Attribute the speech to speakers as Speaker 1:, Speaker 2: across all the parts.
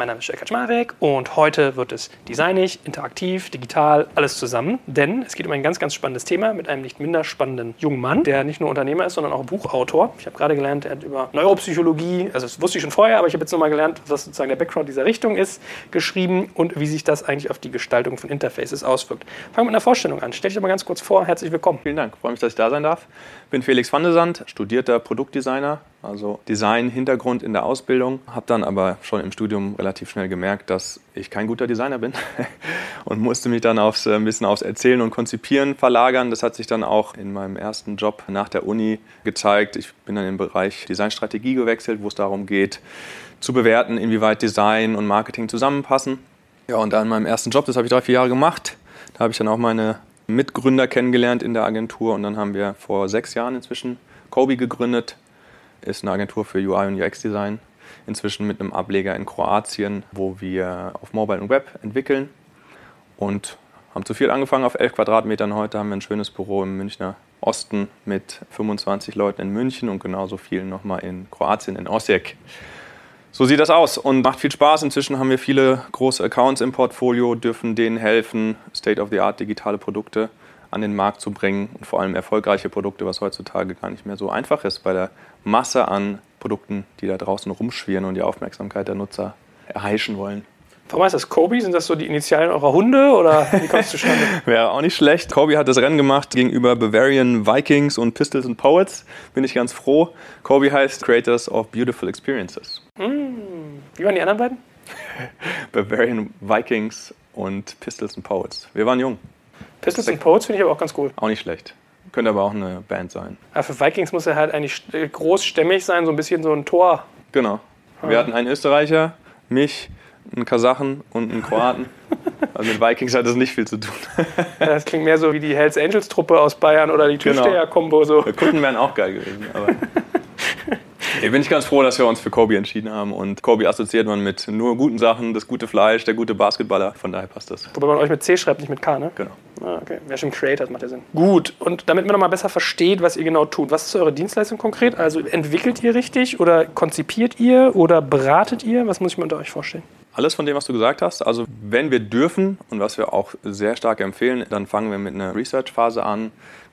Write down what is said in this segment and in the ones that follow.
Speaker 1: Mein Name ist Jörg Kaczmarek und heute wird es designig, interaktiv, digital, alles zusammen. Denn es geht um ein ganz, ganz spannendes Thema mit einem nicht minder spannenden jungen Mann, der nicht nur Unternehmer ist, sondern auch Buchautor. Ich habe gerade gelernt, er hat über Neuropsychologie, also das wusste ich schon vorher, aber ich habe jetzt nochmal gelernt, was sozusagen der Background dieser Richtung ist, geschrieben und wie sich das eigentlich auf die Gestaltung von Interfaces auswirkt. Fangen wir mit einer Vorstellung an. Stell dich doch mal ganz kurz vor. Herzlich willkommen.
Speaker 2: Vielen Dank. Freue mich, dass ich da sein darf. Bin Felix van de Sand, studierter Produktdesigner, also Design-Hintergrund in der Ausbildung. Habe dann aber schon im Studium relativ schnell gemerkt, dass ich kein guter Designer bin und musste mich dann aufs, äh, ein bisschen aufs Erzählen und Konzipieren verlagern. Das hat sich dann auch in meinem ersten Job nach der Uni gezeigt. Ich bin dann im Bereich Designstrategie gewechselt, wo es darum geht, zu bewerten, inwieweit Design und Marketing zusammenpassen. Ja, und dann in meinem ersten Job, das habe ich drei, vier Jahre gemacht, da habe ich dann auch meine Mitgründer kennengelernt in der Agentur und dann haben wir vor sechs Jahren inzwischen Kobe gegründet ist eine Agentur für UI und UX Design. Inzwischen mit einem Ableger in Kroatien, wo wir auf Mobile und Web entwickeln. Und haben zu viel angefangen auf 11 Quadratmetern. Heute haben wir ein schönes Büro im Münchner Osten mit 25 Leuten in München und genauso viel nochmal in Kroatien, in Osijek. So sieht das aus und macht viel Spaß. Inzwischen haben wir viele große Accounts im Portfolio, dürfen denen helfen, State-of-the-Art digitale Produkte an den Markt zu bringen und vor allem erfolgreiche Produkte, was heutzutage gar nicht mehr so einfach ist bei der Masse an Produkten, die da draußen rumschwirren und die Aufmerksamkeit der Nutzer erheischen wollen.
Speaker 1: Warum heißt das Kobe? Sind das so die Initialen eurer Hunde oder wie kommt es zustande?
Speaker 2: Wäre auch nicht schlecht. Kobe hat das Rennen gemacht gegenüber Bavarian Vikings und Pistols and Poets. Bin ich ganz froh. Kobe heißt Creators of Beautiful Experiences.
Speaker 1: Mm. Wie waren die anderen beiden?
Speaker 2: Bavarian Vikings und Pistols and Poets. Wir waren jung.
Speaker 1: Pistols and Poets finde ich aber auch ganz cool.
Speaker 2: Auch nicht schlecht. Könnte aber auch eine Band sein.
Speaker 1: Ja, für Vikings muss er halt eigentlich großstämmig sein, so ein bisschen so ein Tor.
Speaker 2: Genau. Wir hatten einen Österreicher, mich, einen Kasachen und einen Kroaten. Also mit Vikings hat das nicht viel zu tun.
Speaker 1: Das klingt mehr so wie die Hells Angels Truppe aus Bayern oder die Türsteher-Kombo.
Speaker 2: So. Kunden wären auch geil gewesen. Aber Hier bin ich ganz froh, dass wir uns für Kobe entschieden haben. Und Kobe assoziiert man mit nur guten Sachen, das gute Fleisch, der gute Basketballer. Von daher passt das.
Speaker 1: Wobei man euch mit C schreibt, nicht mit K, ne?
Speaker 2: Genau.
Speaker 1: Ah, okay. Wer schon Creator macht ja Sinn. Gut. Und damit man nochmal besser versteht, was ihr genau tut. Was ist eure Dienstleistung konkret? Also entwickelt ihr richtig oder konzipiert ihr oder beratet ihr? Was muss ich mir unter euch vorstellen?
Speaker 2: Alles von dem, was du gesagt hast. Also wenn wir dürfen und was wir auch sehr stark empfehlen, dann fangen wir mit einer Research-Phase an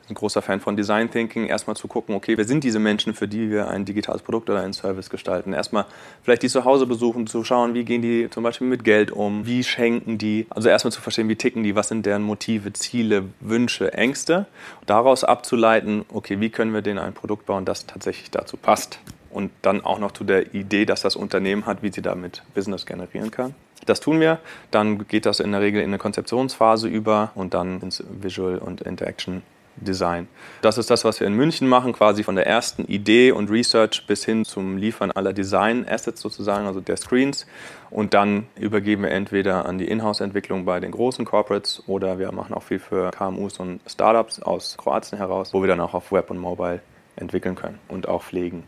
Speaker 2: ein großer Fan von Design Thinking, erstmal zu gucken, okay, wer sind diese Menschen, für die wir ein digitales Produkt oder einen Service gestalten. Erstmal vielleicht die zu Hause besuchen, zu schauen, wie gehen die zum Beispiel mit Geld um, wie schenken die. Also erstmal zu verstehen, wie ticken die, was sind deren Motive, Ziele, Wünsche, Ängste. Daraus abzuleiten, okay, wie können wir denen ein Produkt bauen, das tatsächlich dazu passt. Und dann auch noch zu der Idee, dass das Unternehmen hat, wie sie damit Business generieren kann. Das tun wir. Dann geht das in der Regel in eine Konzeptionsphase über und dann ins Visual und Interaction Design. Das ist das, was wir in München machen, quasi von der ersten Idee und Research bis hin zum Liefern aller Design-Assets sozusagen, also der Screens. Und dann übergeben wir entweder an die Inhouse-Entwicklung bei den großen Corporates oder wir machen auch viel für KMUs und Startups aus Kroatien heraus, wo wir dann auch auf Web und Mobile entwickeln können und auch pflegen.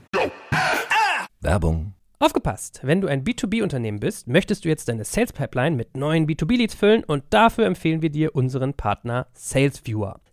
Speaker 3: Werbung
Speaker 1: Aufgepasst! Wenn du ein B2B-Unternehmen bist, möchtest du jetzt deine Sales Pipeline mit neuen B2B-Leads füllen und dafür empfehlen wir dir unseren Partner SalesViewer.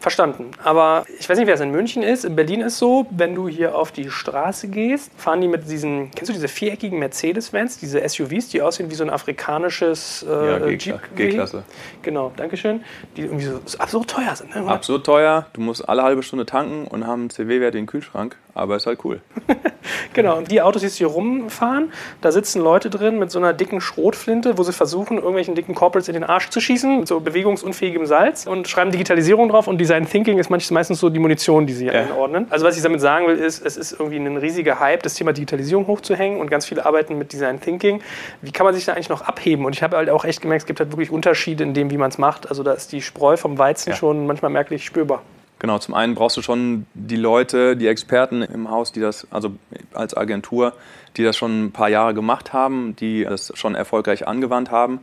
Speaker 1: Verstanden. Aber ich weiß nicht, wer es in München ist. In Berlin ist so, wenn du hier auf die Straße gehst, fahren die mit diesen, kennst du diese viereckigen Mercedes-Vans, diese SUVs, die aussehen wie so ein afrikanisches
Speaker 2: äh, ja, G-Klasse.
Speaker 1: Genau, Dankeschön. Die irgendwie so absurd teuer sind.
Speaker 2: Ne? Absurd teuer. Du musst alle halbe Stunde tanken und haben einen CW-Wert in den Kühlschrank. aber ist halt cool.
Speaker 4: genau, und die Autos, die hier rumfahren, da sitzen Leute drin mit so einer dicken Schrotflinte, wo sie versuchen, irgendwelchen dicken Corporates in den Arsch zu schießen, mit so bewegungsunfähigem Salz und schreiben Digitalisierung drauf und Design Thinking ist meistens so die Munition, die sie ja. einordnen. Also was ich damit sagen will, ist, es ist irgendwie ein riesiger Hype, das Thema Digitalisierung hochzuhängen und ganz viele arbeiten mit Design Thinking. Wie kann man sich da eigentlich noch abheben? Und ich habe halt auch echt gemerkt, es gibt halt wirklich Unterschiede in dem, wie man es macht. Also da ist die Spreu vom Weizen ja. schon manchmal merklich spürbar.
Speaker 2: Genau, zum einen brauchst du schon die Leute, die Experten im Haus, die das, also als Agentur, die das schon ein paar Jahre gemacht haben, die das schon erfolgreich angewandt haben.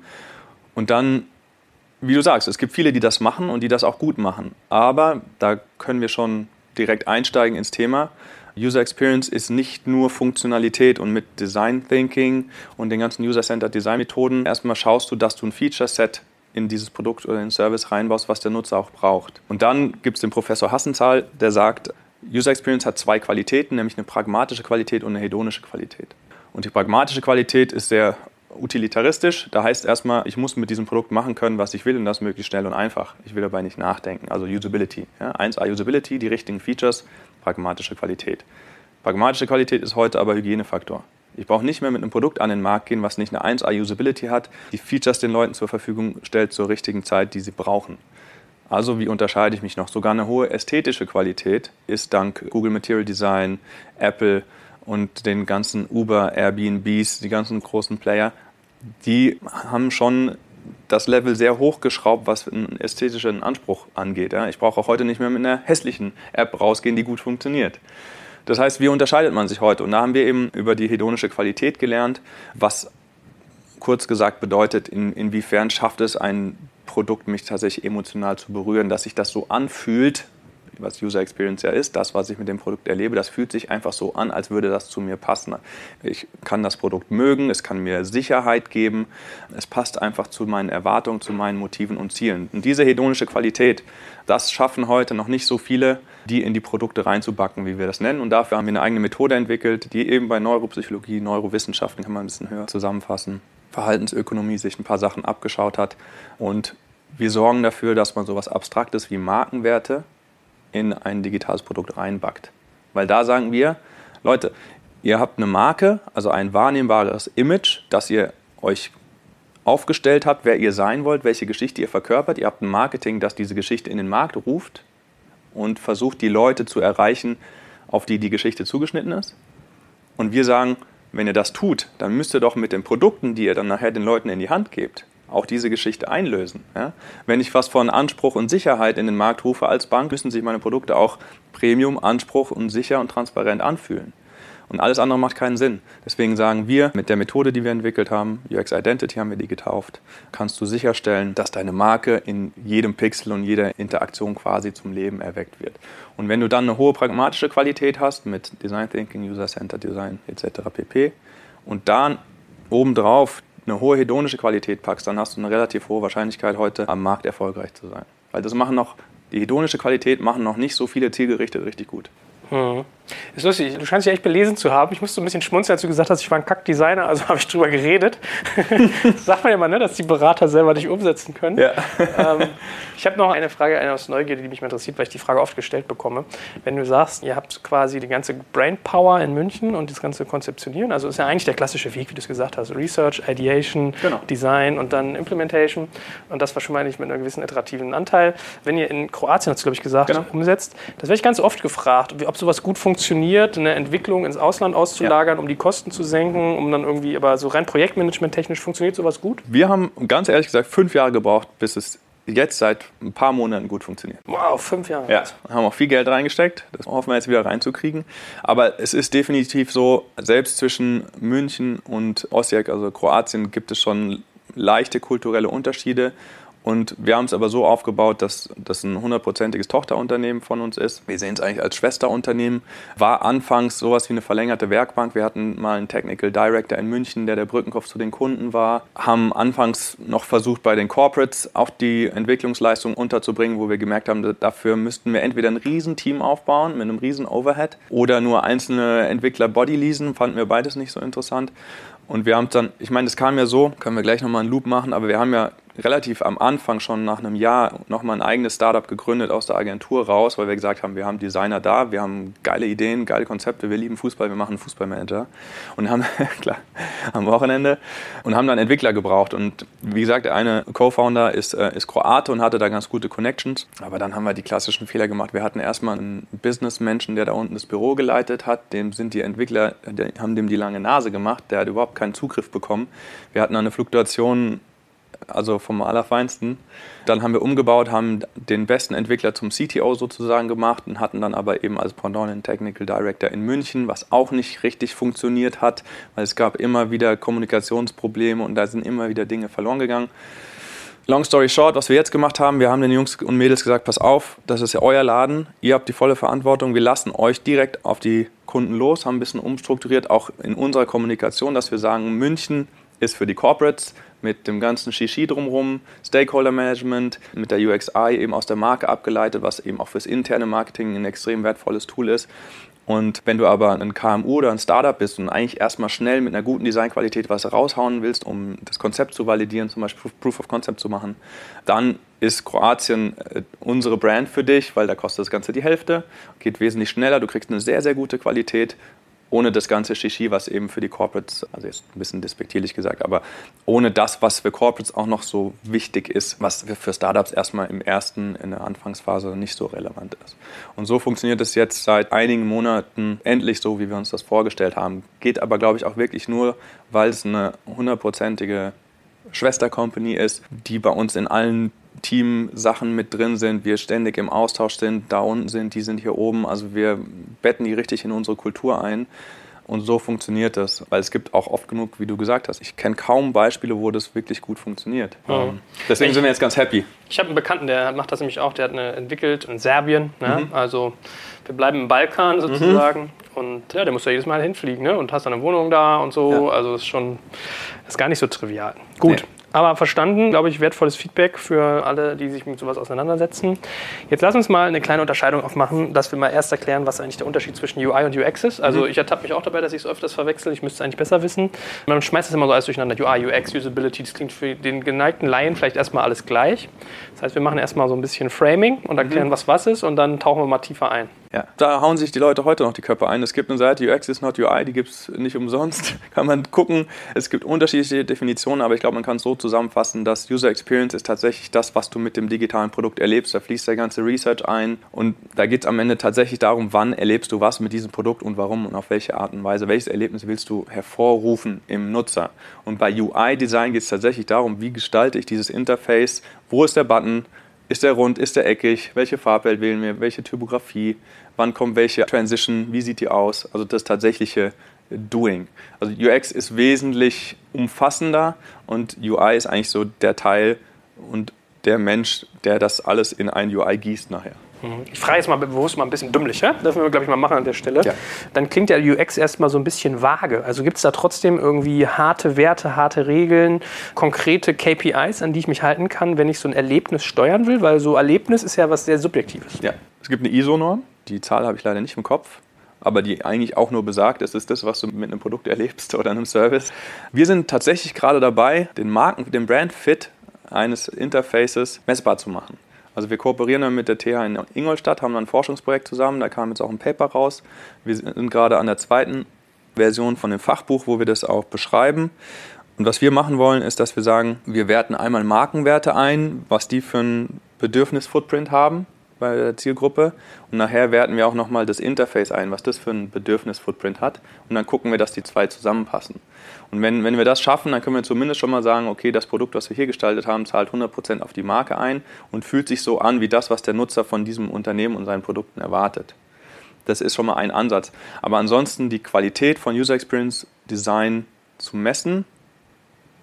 Speaker 2: Und dann, wie du sagst, es gibt viele, die das machen und die das auch gut machen. Aber da können wir schon direkt einsteigen ins Thema. User Experience ist nicht nur Funktionalität und mit Design Thinking und den ganzen User-Centered Design Methoden. Erstmal schaust du, dass du ein Feature Set in dieses Produkt oder den Service reinbaust, was der Nutzer auch braucht. Und dann gibt es den Professor Hassenzahl, der sagt, User Experience hat zwei Qualitäten, nämlich eine pragmatische Qualität und eine hedonische Qualität. Und die pragmatische Qualität ist sehr utilitaristisch. Da heißt erstmal, ich muss mit diesem Produkt machen können, was ich will und das möglichst schnell und einfach. Ich will dabei nicht nachdenken. Also Usability. Ja? 1A Usability, die richtigen Features, pragmatische Qualität. Pragmatische Qualität ist heute aber Hygienefaktor. Ich brauche nicht mehr mit einem Produkt an den Markt gehen, was nicht eine 1A-Usability hat, die Features den Leuten zur Verfügung stellt zur richtigen Zeit, die sie brauchen. Also wie unterscheide ich mich noch? Sogar eine hohe ästhetische Qualität ist dank Google Material Design, Apple und den ganzen Uber, Airbnbs, die ganzen großen Player, die haben schon das Level sehr hochgeschraubt, was einen ästhetischen Anspruch angeht. Ich brauche auch heute nicht mehr mit einer hässlichen App rausgehen, die gut funktioniert. Das heißt, wie unterscheidet man sich heute? Und da haben wir eben über die hedonische Qualität gelernt, was kurz gesagt bedeutet, in, inwiefern schafft es ein Produkt, mich tatsächlich emotional zu berühren, dass sich das so anfühlt, was User Experience ja ist, das, was ich mit dem Produkt erlebe, das fühlt sich einfach so an, als würde das zu mir passen. Ich kann das Produkt mögen, es kann mir Sicherheit geben, es passt einfach zu meinen Erwartungen, zu meinen Motiven und Zielen. Und diese hedonische Qualität, das schaffen heute noch nicht so viele, die in die Produkte reinzubacken, wie wir das nennen. Und dafür haben wir eine eigene Methode entwickelt, die eben bei Neuropsychologie, Neurowissenschaften, kann man ein bisschen höher zusammenfassen, Verhaltensökonomie sich ein paar Sachen abgeschaut hat. Und wir sorgen dafür, dass man sowas Abstraktes wie Markenwerte in ein digitales Produkt reinbackt. Weil da sagen wir, Leute, ihr habt eine Marke, also ein wahrnehmbares Image, das ihr euch aufgestellt habt, wer ihr sein wollt, welche Geschichte ihr verkörpert. Ihr habt ein Marketing, das diese Geschichte in den Markt ruft und versucht, die Leute zu erreichen, auf die die Geschichte zugeschnitten ist. Und wir sagen, wenn ihr das tut, dann müsst ihr doch mit den Produkten, die ihr dann nachher den Leuten in die Hand gebt, auch diese Geschichte einlösen. Ja? Wenn ich was von Anspruch und Sicherheit in den Markt rufe als Bank, müssen sich meine Produkte auch Premium, Anspruch und sicher und transparent anfühlen. Und alles andere macht keinen Sinn. Deswegen sagen wir, mit der Methode, die wir entwickelt haben, UX Identity haben wir die getauft, kannst du sicherstellen, dass deine Marke in jedem Pixel und jeder Interaktion quasi zum Leben erweckt wird. Und wenn du dann eine hohe pragmatische Qualität hast mit Design Thinking, User Center Design etc. pp. und dann obendrauf eine hohe hedonische Qualität packst, dann hast du eine relativ hohe Wahrscheinlichkeit, heute am Markt erfolgreich zu sein. Weil das machen noch, die hedonische Qualität machen noch nicht so viele zielgerichtet richtig gut.
Speaker 4: Hm. Ist lustig, du scheinst dich echt belesen zu haben. Ich musste ein bisschen schmunzeln, als du gesagt hast, ich war ein Kackdesigner, also habe ich drüber geredet. sagt man ja mal, ne, dass die Berater selber nicht umsetzen können. Ja. ähm, ich habe noch eine Frage eine aus Neugierde, die mich interessiert, weil ich die Frage oft gestellt bekomme. Wenn du sagst, ihr habt quasi die ganze Brainpower in München und das ganze Konzeptionieren, also ist ja eigentlich der klassische Weg, wie du es gesagt hast, Research, Ideation, genau. Design und dann Implementation und das wahrscheinlich mit einem gewissen iterativen Anteil. Wenn ihr in Kroatien, hast du glaube ich gesagt, genau. umsetzt, das werde ich ganz oft gefragt, ob sowas gut funktioniert, eine Entwicklung ins Ausland auszulagern, ja. um die Kosten zu senken, um dann irgendwie, aber so rein Projektmanagement technisch funktioniert sowas gut?
Speaker 2: Wir haben ganz ehrlich gesagt fünf Jahre gebraucht, bis es jetzt seit ein paar Monaten gut funktioniert.
Speaker 4: Wow, fünf Jahre.
Speaker 2: Ja, haben auch viel Geld reingesteckt. Das hoffen wir jetzt wieder reinzukriegen. Aber es ist definitiv so, selbst zwischen München und Osijek, also Kroatien, gibt es schon leichte kulturelle Unterschiede. Und wir haben es aber so aufgebaut, dass das ein hundertprozentiges Tochterunternehmen von uns ist. Wir sehen es eigentlich als Schwesterunternehmen. War anfangs sowas wie eine verlängerte Werkbank. Wir hatten mal einen Technical Director in München, der der Brückenkopf zu den Kunden war. Haben anfangs noch versucht, bei den Corporates auch die Entwicklungsleistung unterzubringen, wo wir gemerkt haben, dafür müssten wir entweder ein Riesenteam aufbauen mit einem riesen Overhead oder nur einzelne Entwickler Body leasen. Fanden wir beides nicht so interessant. Und wir haben dann, ich meine, das kam ja so, können wir gleich nochmal einen Loop machen, aber wir haben ja relativ am Anfang schon nach einem Jahr nochmal ein eigenes Startup gegründet aus der Agentur raus, weil wir gesagt haben, wir haben Designer da, wir haben geile Ideen, geile Konzepte, wir lieben Fußball, wir machen Fußballmanager. Und haben, klar, am Wochenende und haben dann Entwickler gebraucht. Und wie gesagt, der eine Co-Founder ist, äh, ist Kroate und hatte da ganz gute Connections, aber dann haben wir die klassischen Fehler gemacht. Wir hatten erstmal einen Businessmenschen, der da unten das Büro geleitet hat, dem sind die Entwickler, haben dem die lange Nase gemacht, der hat überhaupt keinen Zugriff bekommen. Wir hatten eine Fluktuation also vom Allerfeinsten. Dann haben wir umgebaut, haben den besten Entwickler zum CTO sozusagen gemacht und hatten dann aber eben als Pendant einen Technical Director in München, was auch nicht richtig funktioniert hat, weil es gab immer wieder Kommunikationsprobleme und da sind immer wieder Dinge verloren gegangen. Long story short, was wir jetzt gemacht haben, wir haben den Jungs und Mädels gesagt, pass auf, das ist ja euer Laden, ihr habt die volle Verantwortung, wir lassen euch direkt auf die Kunden los, haben ein bisschen umstrukturiert, auch in unserer Kommunikation, dass wir sagen, München ist für die Corporates, mit dem ganzen Shishi drumherum, Stakeholder Management, mit der UXI eben aus der Marke abgeleitet, was eben auch fürs interne Marketing ein extrem wertvolles Tool ist. Und wenn du aber ein KMU oder ein Startup bist und eigentlich erstmal schnell mit einer guten Designqualität was raushauen willst, um das Konzept zu validieren, zum Beispiel Proof of Concept zu machen, dann ist Kroatien äh, unsere Brand für dich, weil da kostet das Ganze die Hälfte, geht wesentlich schneller, du kriegst eine sehr, sehr gute Qualität ohne das ganze Shishi, was eben für die Corporates, also jetzt ein bisschen despektierlich gesagt, aber ohne das, was für Corporates auch noch so wichtig ist, was für Startups erstmal im ersten, in der Anfangsphase nicht so relevant ist. Und so funktioniert es jetzt seit einigen Monaten endlich so, wie wir uns das vorgestellt haben. Geht aber, glaube ich, auch wirklich nur, weil es eine hundertprozentige Schwestercompany ist, die bei uns in allen Team-Sachen mit drin sind, wir ständig im Austausch sind, da unten sind, die sind hier oben. Also wir betten die richtig in unsere Kultur ein. Und so funktioniert das, weil es gibt auch oft genug, wie du gesagt hast. Ich kenne kaum Beispiele, wo das wirklich gut funktioniert. Mhm. Deswegen ich, sind wir jetzt ganz happy.
Speaker 4: Ich habe einen Bekannten, der macht das nämlich auch. Der hat eine entwickelt in Serbien. Ne? Mhm. Also wir bleiben im Balkan sozusagen. Mhm. Und ja, der muss ja jedes Mal hinfliegen ne? und hast dann eine Wohnung da und so. Ja. Also ist schon, ist gar nicht so trivial. Gut. Nee. Aber verstanden, glaube ich, wertvolles Feedback für alle, die sich mit sowas auseinandersetzen. Jetzt lass uns mal eine kleine Unterscheidung aufmachen, dass wir mal erst erklären, was eigentlich der Unterschied zwischen UI und UX ist. Also mhm. ich ertappe mich auch dabei, dass ich es öfters verwechsel. Ich müsste es eigentlich besser wissen. Man schmeißt es immer so alles durcheinander. UI, UX, Usability, das klingt für den geneigten Laien vielleicht erstmal alles gleich. Das heißt, wir machen erstmal so ein bisschen Framing und erklären, mhm. was was ist und dann tauchen wir mal tiefer ein.
Speaker 2: Ja, da hauen sich die Leute heute noch die Köpfe ein. Es gibt eine Seite, UX is not UI, die gibt es nicht umsonst. Kann man gucken. Es gibt unterschiedliche Definitionen, aber ich glaube, man kann es so zusammenfassen, dass User Experience ist tatsächlich das, was du mit dem digitalen Produkt erlebst. Da fließt der ganze Research ein und da geht es am Ende tatsächlich darum, wann erlebst du was mit diesem Produkt und warum und auf welche Art und Weise. Welches Erlebnis willst du hervorrufen im Nutzer? Und bei UI-Design geht es tatsächlich darum, wie gestalte ich dieses Interface, wo ist der Button, ist der rund, ist der eckig? Welche Farbwelt wählen wir? Welche Typografie? Wann kommt welche Transition? Wie sieht die aus? Also das tatsächliche Doing. Also UX ist wesentlich umfassender und UI ist eigentlich so der Teil und der Mensch, der das alles in ein UI gießt nachher.
Speaker 4: Mhm. Ich frage jetzt mal bewusst mal ein bisschen dümmlich, ja? dürfen wir, glaube ich, mal machen an der Stelle. Ja. Dann klingt der UX erstmal so ein bisschen vage. Also gibt es da trotzdem irgendwie harte Werte, harte Regeln, konkrete KPIs, an die ich mich halten kann, wenn ich so ein Erlebnis steuern will? Weil so Erlebnis ist ja was sehr Subjektives.
Speaker 2: Ja, es gibt eine ISO-Norm, die Zahl habe ich leider nicht im Kopf aber die eigentlich auch nur besagt, es ist das, was du mit einem Produkt erlebst oder einem Service. Wir sind tatsächlich gerade dabei, den Marken, den Brand Fit eines Interfaces messbar zu machen. Also wir kooperieren dann mit der TH in Ingolstadt, haben dann ein Forschungsprojekt zusammen, da kam jetzt auch ein Paper raus. Wir sind gerade an der zweiten Version von dem Fachbuch, wo wir das auch beschreiben. Und was wir machen wollen, ist, dass wir sagen, wir werten einmal Markenwerte ein, was die für ein Bedürfnis-Footprint haben bei der Zielgruppe. Und nachher werten wir auch nochmal das Interface ein, was das für ein Bedürfnis-Footprint hat. Und dann gucken wir, dass die zwei zusammenpassen. Und wenn, wenn wir das schaffen, dann können wir zumindest schon mal sagen, okay, das Produkt, was wir hier gestaltet haben, zahlt 100% auf die Marke ein und fühlt sich so an wie das, was der Nutzer von diesem Unternehmen und seinen Produkten erwartet. Das ist schon mal ein Ansatz. Aber ansonsten die Qualität von User Experience Design zu messen,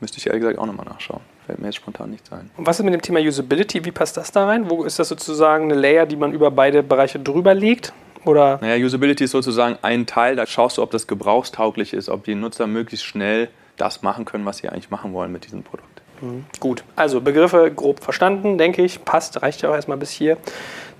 Speaker 2: müsste ich ehrlich gesagt auch nochmal nachschauen. Fällt mir jetzt spontan nicht ein.
Speaker 4: Und was ist mit dem Thema Usability? Wie passt das da rein? Wo ist das sozusagen eine Layer, die man über beide Bereiche drüber legt? Oder?
Speaker 2: Naja, Usability ist sozusagen ein Teil, da schaust du, ob das gebrauchstauglich ist, ob die Nutzer möglichst schnell das machen können, was sie eigentlich machen wollen mit diesem Produkt.
Speaker 4: Mhm. Gut, also Begriffe grob verstanden, denke ich, passt, reicht ja auch erstmal bis hier.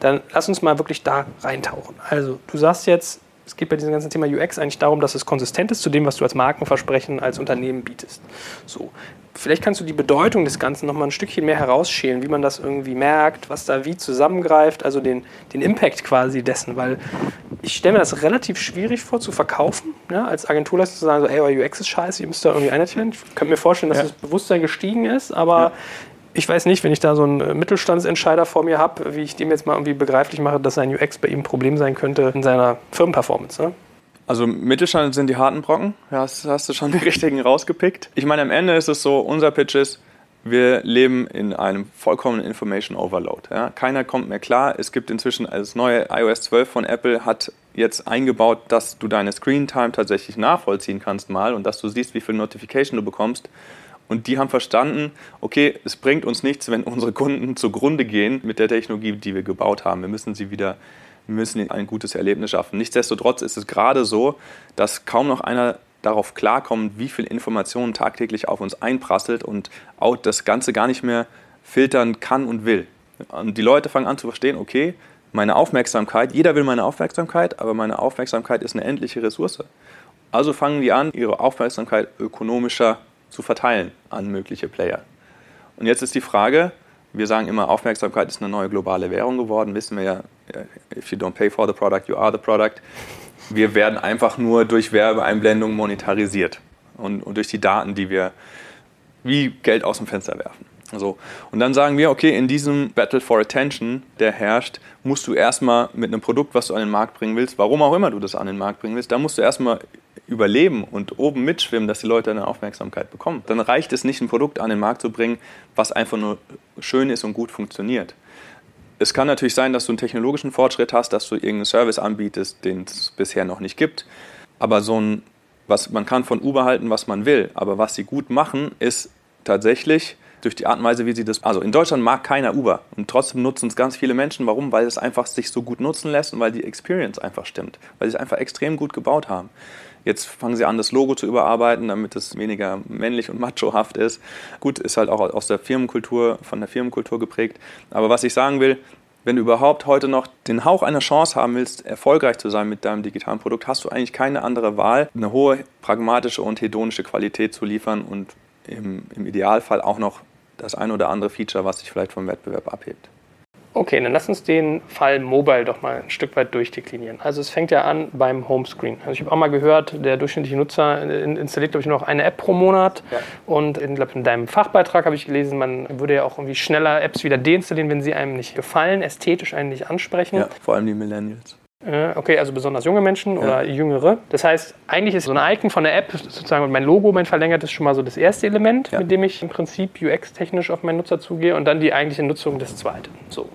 Speaker 4: Dann lass uns mal wirklich da reintauchen. Also, du sagst jetzt, Es geht bei diesem ganzen Thema UX eigentlich darum, dass es konsistent ist zu dem, was du als Markenversprechen als Unternehmen bietest. So. Vielleicht kannst du die Bedeutung des Ganzen noch mal ein Stückchen mehr herausschälen, wie man das irgendwie merkt, was da wie zusammengreift, also den, den Impact quasi dessen, weil ich stelle mir das relativ schwierig vor zu verkaufen, ja, als Agenturleistung zu sagen, so, ey, euer UX ist scheiße, ihr müsst da irgendwie einheitlich Ich könnte mir vorstellen, dass ja. das Bewusstsein gestiegen ist, aber ja. Ich weiß nicht, wenn ich da so einen Mittelstandsentscheider vor mir habe, wie ich dem jetzt mal irgendwie begreiflich mache, dass sein UX bei ihm ein Problem sein könnte in seiner Firmenperformance. Ne?
Speaker 2: Also Mittelstand sind die harten Brocken. Ja, hast, hast du schon die richtigen rausgepickt. Ich meine, am Ende ist es so, unser Pitch ist, wir leben in einem vollkommenen Information Overload. Ja. Keiner kommt mehr klar. Es gibt inzwischen, das neue iOS 12 von Apple hat jetzt eingebaut, dass du deine Screen Time tatsächlich nachvollziehen kannst mal und dass du siehst, wie viel Notification du bekommst. Und die haben verstanden, okay, es bringt uns nichts, wenn unsere Kunden zugrunde gehen mit der Technologie, die wir gebaut haben. Wir müssen sie wieder wir müssen ein gutes Erlebnis schaffen. Nichtsdestotrotz ist es gerade so, dass kaum noch einer darauf klarkommt, wie viel Informationen tagtäglich auf uns einprasselt und auch das Ganze gar nicht mehr filtern kann und will. Und die Leute fangen an zu verstehen, okay, meine Aufmerksamkeit, jeder will meine Aufmerksamkeit, aber meine Aufmerksamkeit ist eine endliche Ressource. Also fangen die an, ihre Aufmerksamkeit ökonomischer zu verteilen an mögliche Player. Und jetzt ist die Frage, wir sagen immer, Aufmerksamkeit ist eine neue globale Währung geworden, wissen wir ja, if you don't pay for the product, you are the product. Wir werden einfach nur durch Werbeeinblendungen monetarisiert und, und durch die Daten, die wir wie Geld aus dem Fenster werfen. So. Und dann sagen wir, okay, in diesem Battle for Attention, der herrscht, musst du erstmal mit einem Produkt, was du an den Markt bringen willst, warum auch immer du das an den Markt bringen willst, da musst du erstmal überleben und oben mitschwimmen, dass die Leute eine Aufmerksamkeit bekommen. Dann reicht es nicht, ein Produkt an den Markt zu bringen, was einfach nur schön ist und gut funktioniert. Es kann natürlich sein, dass du einen technologischen Fortschritt hast, dass du irgendeinen Service anbietest, den es bisher noch nicht gibt. Aber so ein, was man kann von Uber halten, was man will. Aber was sie gut machen, ist tatsächlich durch die Art und Weise, wie sie das. Also in Deutschland mag keiner Uber und trotzdem nutzen es ganz viele Menschen. Warum? Weil es einfach sich so gut nutzen lässt und weil die Experience einfach stimmt. Weil sie es einfach extrem gut gebaut haben. Jetzt fangen sie an, das Logo zu überarbeiten, damit es weniger männlich und machohaft ist. Gut, ist halt auch aus der Firmenkultur, von der Firmenkultur geprägt. Aber was ich sagen will, wenn du überhaupt heute noch den Hauch einer Chance haben willst, erfolgreich zu sein mit deinem digitalen Produkt, hast du eigentlich keine andere Wahl, eine hohe pragmatische und hedonische Qualität zu liefern und im, im Idealfall auch noch das ein oder andere Feature, was sich vielleicht vom Wettbewerb abhebt.
Speaker 4: Okay, dann lass uns den Fall Mobile doch mal ein Stück weit durchdeklinieren. Also es fängt ja an beim Homescreen. Also ich habe auch mal gehört, der durchschnittliche Nutzer installiert, glaube ich, nur noch eine App pro Monat. Ja. Und in, glaub, in deinem Fachbeitrag habe ich gelesen, man würde ja auch irgendwie schneller Apps wieder deinstallieren, wenn sie einem nicht gefallen, ästhetisch einen nicht ansprechen. Ja,
Speaker 2: vor allem die Millennials.
Speaker 4: Äh, okay, also besonders junge Menschen ja. oder jüngere. Das heißt, eigentlich ist so ein Icon von der App sozusagen mein Logo, mein verlängertes schon mal so das erste Element, ja. mit dem ich im Prinzip UX-technisch auf meinen Nutzer zugehe und dann die eigentliche Nutzung das zweite. So.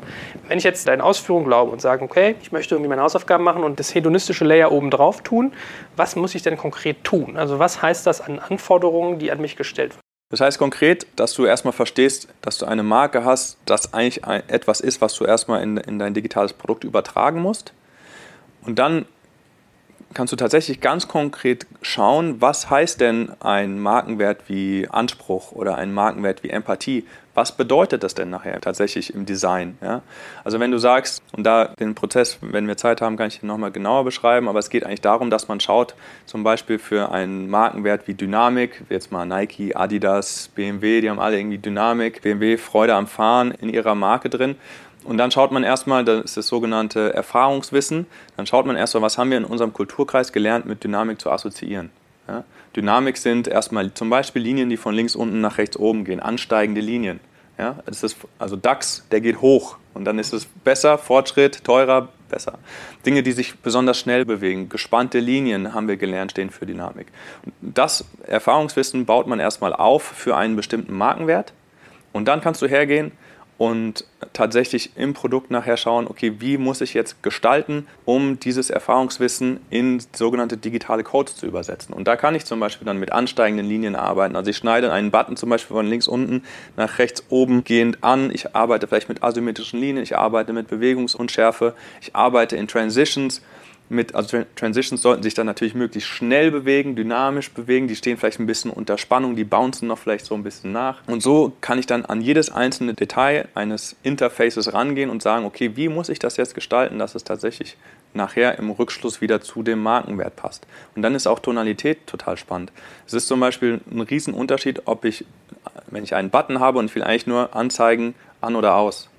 Speaker 4: Wenn ich jetzt deine Ausführung glaube und sage, okay, ich möchte irgendwie meine Hausaufgaben machen und das hedonistische Layer oben drauf tun, was muss ich denn konkret tun? Also was heißt das an Anforderungen, die an mich gestellt werden?
Speaker 2: Das heißt konkret, dass du erstmal verstehst, dass du eine Marke hast, das eigentlich etwas ist, was du erstmal in, in dein digitales Produkt übertragen musst. Und dann kannst du tatsächlich ganz konkret schauen, was heißt denn ein Markenwert wie Anspruch oder ein Markenwert wie Empathie? Was bedeutet das denn nachher tatsächlich im Design? Ja? Also wenn du sagst, und da den Prozess, wenn wir Zeit haben, kann ich den nochmal genauer beschreiben, aber es geht eigentlich darum, dass man schaut, zum Beispiel für einen Markenwert wie Dynamik, jetzt mal Nike, Adidas, BMW, die haben alle irgendwie Dynamik, BMW Freude am Fahren in ihrer Marke drin. Und dann schaut man erstmal, das ist das sogenannte Erfahrungswissen, dann schaut man erstmal, was haben wir in unserem Kulturkreis gelernt, mit Dynamik zu assoziieren. Ja? Dynamik sind erstmal zum Beispiel Linien, die von links unten nach rechts oben gehen, ansteigende Linien. Ja? Das ist also DAX, der geht hoch und dann ist es besser, Fortschritt, teurer, besser. Dinge, die sich besonders schnell bewegen, gespannte Linien haben wir gelernt, stehen für Dynamik. Das Erfahrungswissen baut man erstmal auf für einen bestimmten Markenwert und dann kannst du hergehen und tatsächlich im Produkt nachher schauen, okay, wie muss ich jetzt gestalten, um dieses Erfahrungswissen in sogenannte digitale Codes zu übersetzen. Und da kann ich zum Beispiel dann mit ansteigenden Linien arbeiten. Also ich schneide einen Button zum Beispiel von links unten nach rechts oben gehend an. Ich arbeite vielleicht mit asymmetrischen Linien, ich arbeite mit Bewegungsunschärfe, ich arbeite in Transitions mit, also Transitions sollten sich dann natürlich möglichst schnell bewegen, dynamisch bewegen. Die stehen vielleicht ein bisschen unter Spannung, die bouncen noch vielleicht so ein bisschen nach. Und so kann ich dann an jedes einzelne Detail eines Interfaces rangehen und sagen, okay, wie muss ich das jetzt gestalten, dass es tatsächlich nachher im Rückschluss wieder zu dem Markenwert passt. Und dann ist auch Tonalität total spannend. Es ist zum Beispiel ein Riesenunterschied, ob ich, wenn ich einen Button habe und ich will eigentlich nur anzeigen, an oder aus.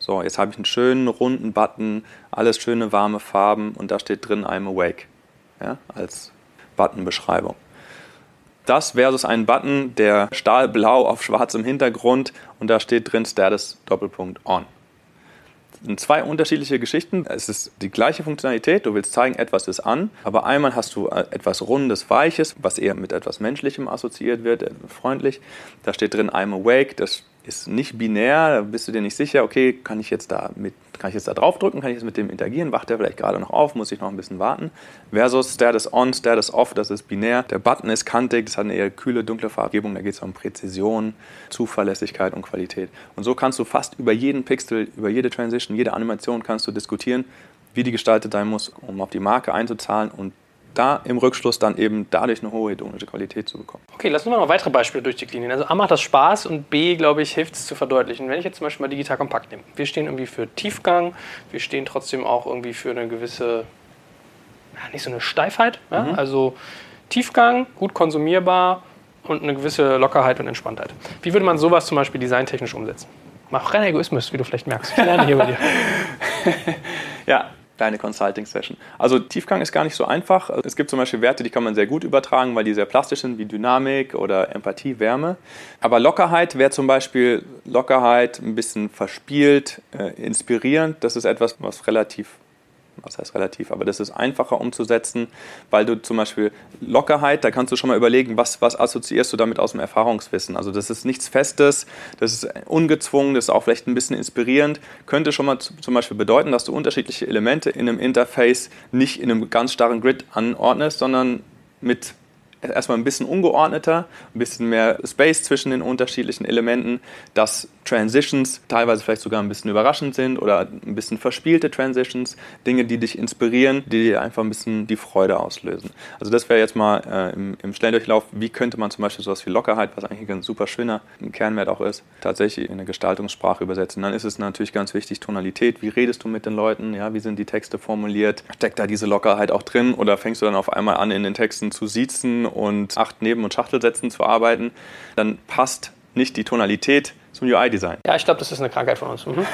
Speaker 2: So, jetzt habe ich einen schönen runden Button, alles schöne warme Farben und da steht drin I'm awake ja, als Buttonbeschreibung. Das versus einen Button, der stahlblau auf schwarzem Hintergrund und da steht drin Status Doppelpunkt on. Das sind zwei unterschiedliche Geschichten. Es ist die gleiche Funktionalität. Du willst zeigen, etwas ist an, aber einmal hast du äh, etwas Rundes, Weiches, was eher mit etwas Menschlichem assoziiert wird, äh, freundlich. Da steht drin I'm awake. Das ist nicht binär, da bist du dir nicht sicher, okay, kann ich jetzt da mit, kann ich jetzt da draufdrücken, kann ich jetzt mit dem interagieren, wacht der vielleicht gerade noch auf, muss ich noch ein bisschen warten. Versus Status on, Status off, das ist binär. Der Button ist kantig, das hat eine eher kühle, dunkle Farbgebung, da geht es um Präzision, Zuverlässigkeit und Qualität. Und so kannst du fast über jeden Pixel, über jede Transition, jede Animation kannst du diskutieren, wie die gestaltet sein muss, um auf die Marke einzuzahlen und da im Rückschluss dann eben dadurch eine hohe hedonische Qualität zu bekommen.
Speaker 4: Okay, lass uns mal noch weitere Beispiele durchdeklinieren. Also A macht das Spaß und B, glaube ich, hilft es zu verdeutlichen. Wenn ich jetzt zum Beispiel mal digital kompakt nehme. Wir stehen irgendwie für Tiefgang, wir stehen trotzdem auch irgendwie für eine gewisse, ja, nicht so eine Steifheit, ja? mhm. also Tiefgang, gut konsumierbar und eine gewisse Lockerheit und Entspanntheit. Wie würde man sowas zum Beispiel designtechnisch umsetzen? Mach rein Egoismus, wie du vielleicht merkst. Ich lerne hier bei dir.
Speaker 2: ja, kleine Consulting-Session. Also Tiefgang ist gar nicht so einfach. Es gibt zum Beispiel Werte, die kann man sehr gut übertragen, weil die sehr plastisch sind, wie Dynamik oder Empathie, Wärme. Aber Lockerheit wäre zum Beispiel Lockerheit, ein bisschen verspielt, äh, inspirierend. Das ist etwas, was relativ was heißt relativ, aber das ist einfacher umzusetzen, weil du zum Beispiel Lockerheit, da kannst du schon mal überlegen, was, was assoziierst du damit aus dem Erfahrungswissen. Also das ist nichts Festes, das ist ungezwungen, das ist auch vielleicht ein bisschen inspirierend, könnte schon mal zum Beispiel bedeuten, dass du unterschiedliche Elemente in einem Interface nicht in einem ganz starren Grid anordnest, sondern mit erstmal ein bisschen ungeordneter, ein bisschen mehr Space zwischen den unterschiedlichen Elementen, dass Transitions teilweise vielleicht sogar ein bisschen überraschend sind oder ein bisschen verspielte Transitions, Dinge, die dich inspirieren, die dir einfach ein bisschen die Freude auslösen. Also das wäre jetzt mal äh, im, im Schnelldurchlauf, wie könnte man zum Beispiel sowas wie Lockerheit, was eigentlich ein super schöner Kernwert auch ist, tatsächlich in eine Gestaltungssprache übersetzen. Dann ist es natürlich ganz wichtig, Tonalität, wie redest du mit den Leuten, ja, wie sind die Texte formuliert, steckt da diese Lockerheit auch drin oder fängst du dann auf einmal an, in den Texten zu siezen und acht Neben- und Schachtelsätzen zu arbeiten, dann passt nicht die Tonalität zum UI-Design.
Speaker 4: Ja, ich glaube, das ist eine Krankheit von uns. Mhm.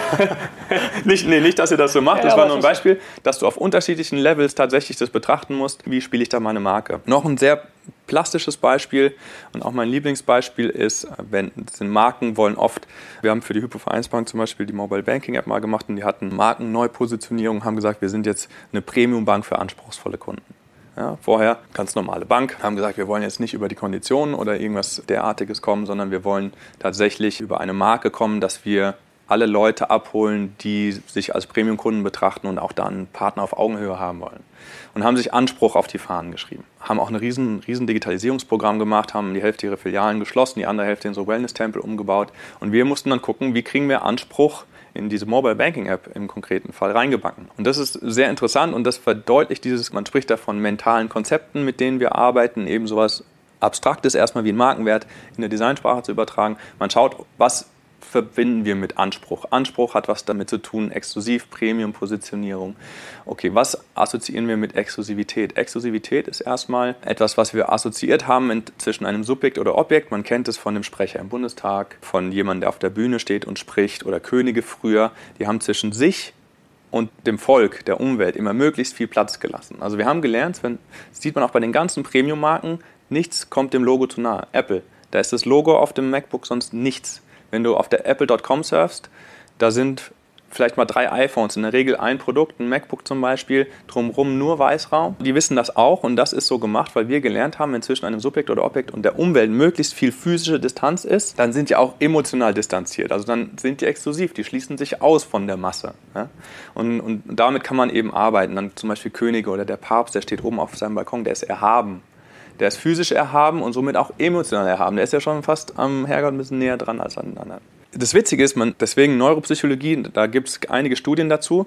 Speaker 2: nicht, nee, nicht, dass ihr das so macht. Ja, das war nur ein Beispiel, dass du auf unterschiedlichen Levels tatsächlich das betrachten musst, wie spiele ich da meine Marke. Noch ein sehr plastisches Beispiel und auch mein Lieblingsbeispiel ist, wenn sind Marken wollen oft, wir haben für die Hypovereinsbank zum Beispiel die Mobile Banking App mal gemacht und die hatten Markenneupositionierung, haben gesagt, wir sind jetzt eine Premium-Bank für anspruchsvolle Kunden. Ja, vorher ganz normale Bank, haben gesagt, wir wollen jetzt nicht über die Konditionen oder irgendwas derartiges kommen, sondern wir wollen tatsächlich über eine Marke kommen, dass wir alle Leute abholen, die sich als Premium-Kunden betrachten und auch da einen Partner auf Augenhöhe haben wollen. Und haben sich Anspruch auf die Fahnen geschrieben. Haben auch ein riesen, riesen Digitalisierungsprogramm gemacht, haben die Hälfte ihrer Filialen geschlossen, die andere Hälfte in so Wellness-Tempel umgebaut. Und wir mussten dann gucken, wie kriegen wir Anspruch in diese Mobile Banking App im konkreten Fall reingebacken. Und das ist sehr interessant und das verdeutlicht dieses, man spricht da von mentalen Konzepten, mit denen wir arbeiten, eben sowas Abstraktes erstmal wie ein Markenwert in der Designsprache zu übertragen. Man schaut, was verbinden wir mit Anspruch. Anspruch hat was damit zu tun, exklusiv, Premium-Positionierung. Okay, was assoziieren wir mit Exklusivität? Exklusivität ist erstmal etwas, was wir assoziiert haben zwischen einem Subjekt oder Objekt. Man kennt es von dem Sprecher im Bundestag, von jemandem, der auf der Bühne steht und spricht oder Könige früher. Die haben zwischen sich und dem Volk, der Umwelt immer möglichst viel Platz gelassen. Also wir haben gelernt, wenn, das sieht man auch bei den ganzen Premium-Marken, nichts kommt dem Logo zu nahe. Apple, da ist das Logo auf dem MacBook sonst nichts. Wenn du auf der Apple.com surfst, da sind vielleicht mal drei iPhones, in der Regel ein Produkt, ein MacBook zum Beispiel, drumherum nur Weißraum. Die wissen das auch und das ist so gemacht, weil wir gelernt haben, wenn zwischen einem Subjekt oder Objekt und der Umwelt möglichst viel physische Distanz ist, dann sind die auch emotional distanziert. Also dann sind die exklusiv, die schließen sich aus von der Masse. Ja? Und, und damit kann man eben arbeiten. Dann zum Beispiel Könige oder der Papst, der steht oben auf seinem Balkon, der ist erhaben. Der ist physisch erhaben und somit auch emotional erhaben. Der ist ja schon fast am Herrgott ein bisschen näher dran als an den anderen. Das Witzige ist, man, deswegen Neuropsychologie, da gibt es einige Studien dazu,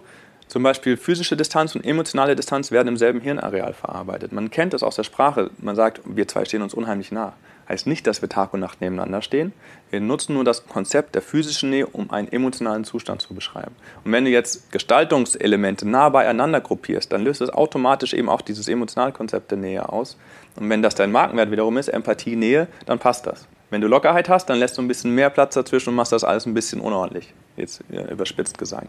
Speaker 2: Zum Beispiel physische Distanz und emotionale Distanz werden im selben Hirnareal verarbeitet. Man kennt das aus der Sprache. Man sagt, wir zwei stehen uns unheimlich nah. Heißt nicht, dass wir Tag und Nacht nebeneinander stehen. Wir nutzen nur das Konzept der physischen Nähe, um einen emotionalen Zustand zu beschreiben. Und wenn du jetzt Gestaltungselemente nah beieinander gruppierst, dann löst es automatisch eben auch dieses Emotionalkonzept der Nähe aus. Und wenn das dein Markenwert wiederum ist, Empathie, Nähe, dann passt das. Wenn du Lockerheit hast, dann lässt du ein bisschen mehr Platz dazwischen und machst das alles ein bisschen unordentlich. Jetzt überspitzt gesagt.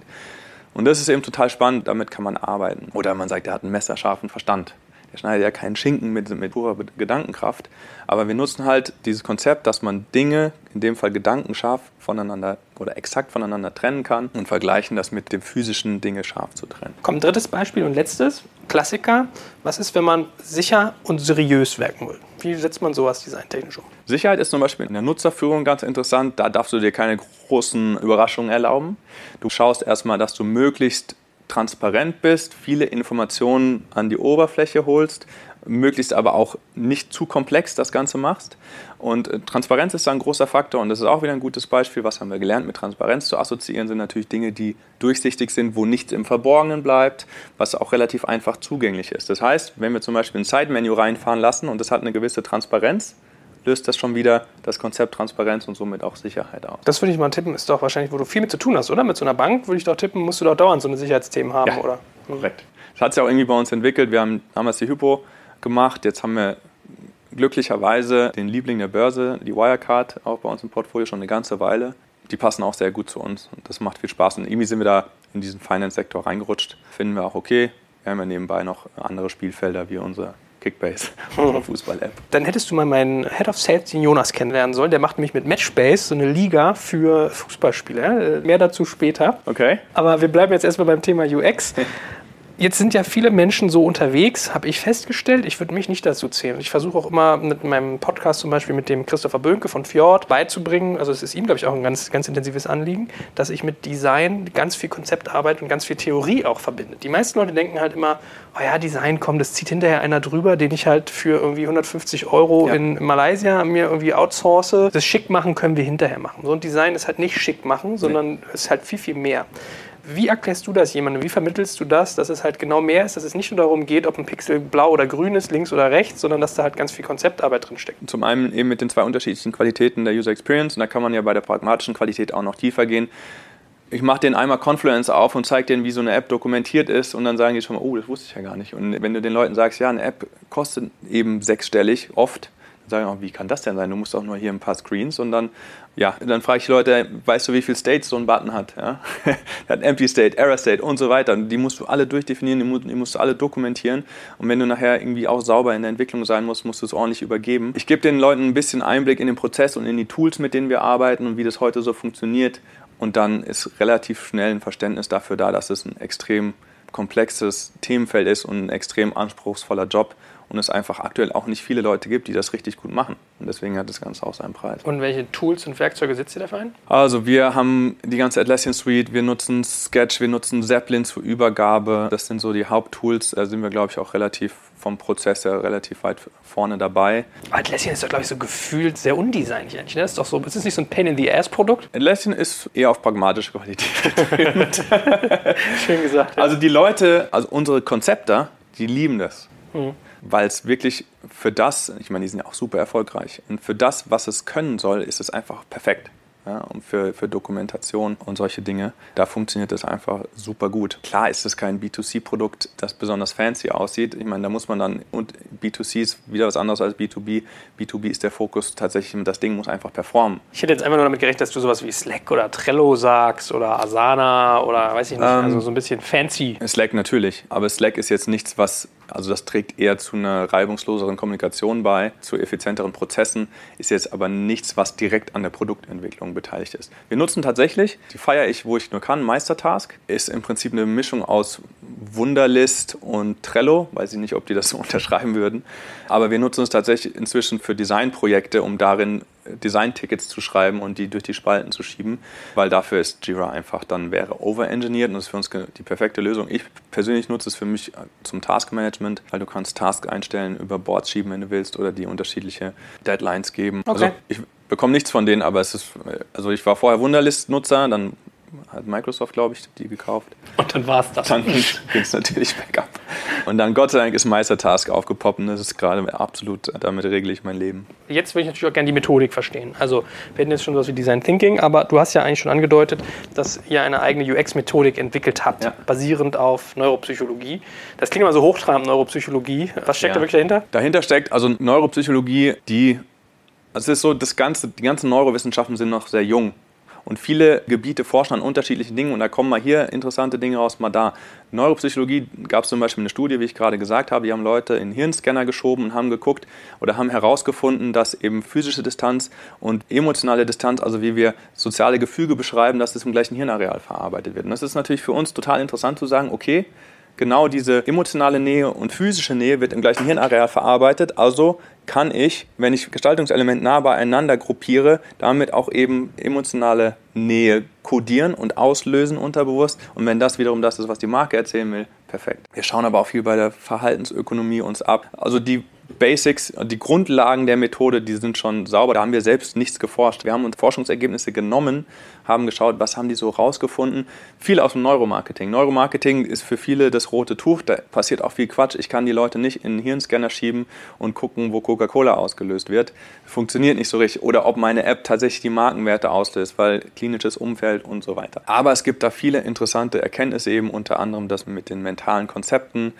Speaker 2: Und das ist eben total spannend, damit kann man arbeiten. Oder man sagt, er hat einen messerscharfen Verstand. Der schneidet ja keinen Schinken mit, mit purer Gedankenkraft. Aber wir nutzen halt dieses Konzept, dass man Dinge, in dem Fall gedankenscharf, voneinander oder exakt voneinander trennen kann und vergleichen das mit dem physischen Dinge scharf zu trennen.
Speaker 4: Kommt drittes Beispiel und letztes. Klassiker. Was ist, wenn man sicher und seriös werken will? Wie setzt man sowas designtechnisch um?
Speaker 2: Sicherheit ist zum Beispiel in der Nutzerführung ganz interessant. Da darfst du dir keine großen Überraschungen erlauben. Du schaust erstmal, dass du möglichst transparent bist, viele Informationen an die Oberfläche holst, möglichst aber auch nicht zu komplex das Ganze machst. Und äh, Transparenz ist da ein großer Faktor und das ist auch wieder ein gutes Beispiel. Was haben wir gelernt? Mit Transparenz zu assoziieren sind natürlich Dinge, die durchsichtig sind, wo nichts im Verborgenen bleibt, was auch relativ einfach zugänglich ist. Das heißt, wenn wir zum Beispiel ein Side-Menu reinfahren lassen und das hat eine gewisse Transparenz, löst das schon wieder das Konzept Transparenz und somit auch Sicherheit aus.
Speaker 4: Das würde ich mal tippen, ist doch wahrscheinlich, wo du viel mit zu tun hast, oder? Mit so einer Bank würde ich doch tippen, musst du doch dauernd so eine Sicherheitsthemen haben,
Speaker 2: ja,
Speaker 4: oder?
Speaker 2: Mhm. Korrekt. Das hat sich auch irgendwie bei uns entwickelt. Wir haben damals die Hypo gemacht, jetzt haben wir glücklicherweise den Liebling der Börse, die Wirecard, auch bei uns im Portfolio schon eine ganze Weile. Die passen auch sehr gut zu uns und das macht viel Spaß. Und irgendwie sind wir da in diesen Finance-Sektor reingerutscht. Finden wir auch okay. Wir haben ja nebenbei noch andere Spielfelder wie unsere Kickbase, unsere Fußball-App.
Speaker 4: Dann hättest du mal meinen Head of Sales, den Jonas, kennenlernen sollen. Der macht nämlich mit Matchbase so eine Liga für Fußballspieler. Mehr dazu später.
Speaker 2: Okay.
Speaker 4: Aber wir bleiben jetzt erstmal beim Thema UX. Jetzt sind ja viele Menschen so unterwegs, habe ich festgestellt. Ich würde mich nicht dazu zählen. Ich versuche auch immer mit meinem Podcast zum Beispiel mit dem Christopher Bönke von Fjord beizubringen, also es ist ihm, glaube ich, auch ein ganz, ganz intensives Anliegen, dass ich mit Design ganz viel Konzeptarbeit und ganz viel Theorie auch verbinde. Die meisten Leute denken halt immer, oh ja, Design, komm, das zieht hinterher einer drüber, den ich halt für irgendwie 150 Euro ja. in Malaysia mir irgendwie outsource. Das schick machen können wir hinterher machen. So ein Design ist halt nicht schick machen, sondern nee. ist halt viel, viel mehr. Wie erklärst du das jemandem? Wie vermittelst du das, dass es halt genau mehr ist, dass es nicht nur darum geht, ob ein Pixel blau oder grün ist, links oder rechts, sondern dass da halt ganz viel Konzeptarbeit drin steckt?
Speaker 2: Zum einen eben mit den zwei unterschiedlichen Qualitäten der User Experience und da kann man ja bei der pragmatischen Qualität auch noch tiefer gehen. Ich mache den einmal Confluence auf und zeige denen, wie so eine App dokumentiert ist und dann sagen die schon mal, oh, das wusste ich ja gar nicht. Und wenn du den Leuten sagst, ja, eine App kostet eben sechsstellig, oft, sagen auch, wie kann das denn sein? Du musst auch nur hier ein paar Screens und dann, ja, dann frage ich Leute, weißt du, wie viele States so ein Button hat? Ja? hat Empty State, Error State und so weiter. Die musst du alle durchdefinieren, die musst, du alle dokumentieren. Und wenn du nachher irgendwie auch sauber in der Entwicklung sein musst, musst du es ordentlich übergeben. Ich gebe den Leuten ein bisschen Einblick in den Prozess und in die Tools, mit denen wir arbeiten und wie das heute so funktioniert. Und dann ist relativ schnell ein Verständnis dafür da, dass es ein extrem komplexes Themenfeld ist und ein extrem anspruchsvoller Job und es einfach aktuell auch nicht viele Leute gibt, die das richtig gut machen. Und deswegen hat das Ganze auch seinen Preis.
Speaker 4: Und welche Tools und Werkzeuge sitzt ihr dafür ein?
Speaker 2: Also wir haben die ganze Atlassian Suite, wir nutzen Sketch, wir nutzen Zeppelin zur Übergabe. Das sind so die Haupttools. Da sind wir, glaube ich, auch relativ vom Prozess her relativ weit vorne dabei.
Speaker 4: Atlassian ist doch, glaube ich, so gefühlt sehr undesignig eigentlich. Ne? Das ist doch so, ist das nicht so ein Pain-in-the-Ass-Produkt?
Speaker 2: Atlassian ist eher auf pragmatische Qualität
Speaker 4: Schön gesagt.
Speaker 2: Ja. Also die Leute, also unsere Konzepter, die lieben das. Mhm weil es wirklich für das, ich meine, die sind ja auch super erfolgreich, und für das, was es können soll, ist es einfach perfekt. Ja, und für, für Dokumentation und solche Dinge, da funktioniert das einfach super gut. Klar ist es kein B2C-Produkt, das besonders fancy aussieht. Ich meine, da muss man dann, und B2C ist wieder was anderes als B2B. B2B ist der Fokus tatsächlich, das Ding muss einfach performen.
Speaker 4: Ich hätte jetzt einfach nur damit gerechnet, dass du sowas wie Slack oder Trello sagst oder Asana oder weiß ich nicht, ähm, also so ein bisschen fancy.
Speaker 2: Slack natürlich, aber Slack ist jetzt nichts, was also das trägt eher zu einer reibungsloseren Kommunikation bei, zu effizienteren Prozessen, ist jetzt aber nichts, was direkt an der Produktentwicklung beteiligt ist. Wir nutzen tatsächlich, die feiere ich, wo ich nur kann, Meistertask, ist im Prinzip eine Mischung aus Wunderlist und Trello, weiß ich nicht, ob die das so unterschreiben würden, aber wir nutzen es tatsächlich inzwischen für Designprojekte, um darin Design-Tickets zu schreiben und die durch die Spalten zu schieben, weil dafür ist Jira einfach dann wäre overengineert und das ist für uns die perfekte Lösung. Ich persönlich nutze es für mich zum Taskmanagement, weil du kannst Tasks einstellen, über Boards schieben, wenn du willst, oder die unterschiedliche Deadlines geben.
Speaker 4: Okay.
Speaker 2: Also ich bekomme nichts von denen, aber es ist, also ich war vorher Wunderlist-Nutzer, dann hat Microsoft, glaube ich, die gekauft.
Speaker 4: Und dann war es das.
Speaker 2: Dann ging es natürlich bergab. Und dann, Gott sei Dank, ist Meistertask aufgepoppt und das ist gerade absolut, damit regle ich mein Leben.
Speaker 4: Jetzt würde ich natürlich auch gerne die Methodik verstehen. Also, wir hatten jetzt schon sowas wie Design Thinking, aber du hast ja eigentlich schon angedeutet, dass ihr eine eigene UX-Methodik entwickelt habt, ja. basierend auf Neuropsychologie. Das klingt immer so hochtrabend, Neuropsychologie. Was steckt ja. da wirklich dahinter?
Speaker 2: Dahinter steckt also Neuropsychologie, die also es ist so, das ganze, die ganzen Neurowissenschaften sind noch sehr jung. Und viele Gebiete forschen an unterschiedlichen Dingen und da kommen mal hier interessante Dinge raus, mal da. Neuropsychologie gab es zum Beispiel eine Studie, wie ich gerade gesagt habe, die haben Leute in Hirnscanner geschoben und haben geguckt oder haben herausgefunden, dass eben physische Distanz und emotionale Distanz, also wie wir soziale Gefüge beschreiben, dass das im gleichen Hirnareal verarbeitet wird. Und das ist natürlich für uns total interessant zu sagen, okay, genau diese emotionale Nähe und physische Nähe wird im gleichen Hirnareal verarbeitet. Also kann ich, wenn ich Gestaltungselemente nah beieinander gruppiere, damit auch eben emotionale Nähe kodieren und auslösen unterbewusst. Und wenn das wiederum das ist, was die Marke erzählen will, perfekt. Wir schauen aber auch viel bei der Verhaltensökonomie uns ab. Also die Basics, die Grundlagen der Methode, die sind schon sauber. Da haben wir selbst nichts geforscht. Wir haben uns Forschungsergebnisse genommen, haben geschaut, was haben die so rausgefunden. Viel aus dem Neuromarketing. Neuromarketing ist für viele das rote Tuch. Da passiert auch viel Quatsch. Ich kann die Leute nicht in den Hirnscanner schieben und gucken, wo Coca-Cola ausgelöst wird. Funktioniert nicht so richtig. Oder ob meine App tatsächlich die Markenwerte auslöst, weil klinisches Umfeld und so weiter. Aber es gibt da viele interessante Erkenntnisse eben, unter anderem das mit den mentalen Konzepten,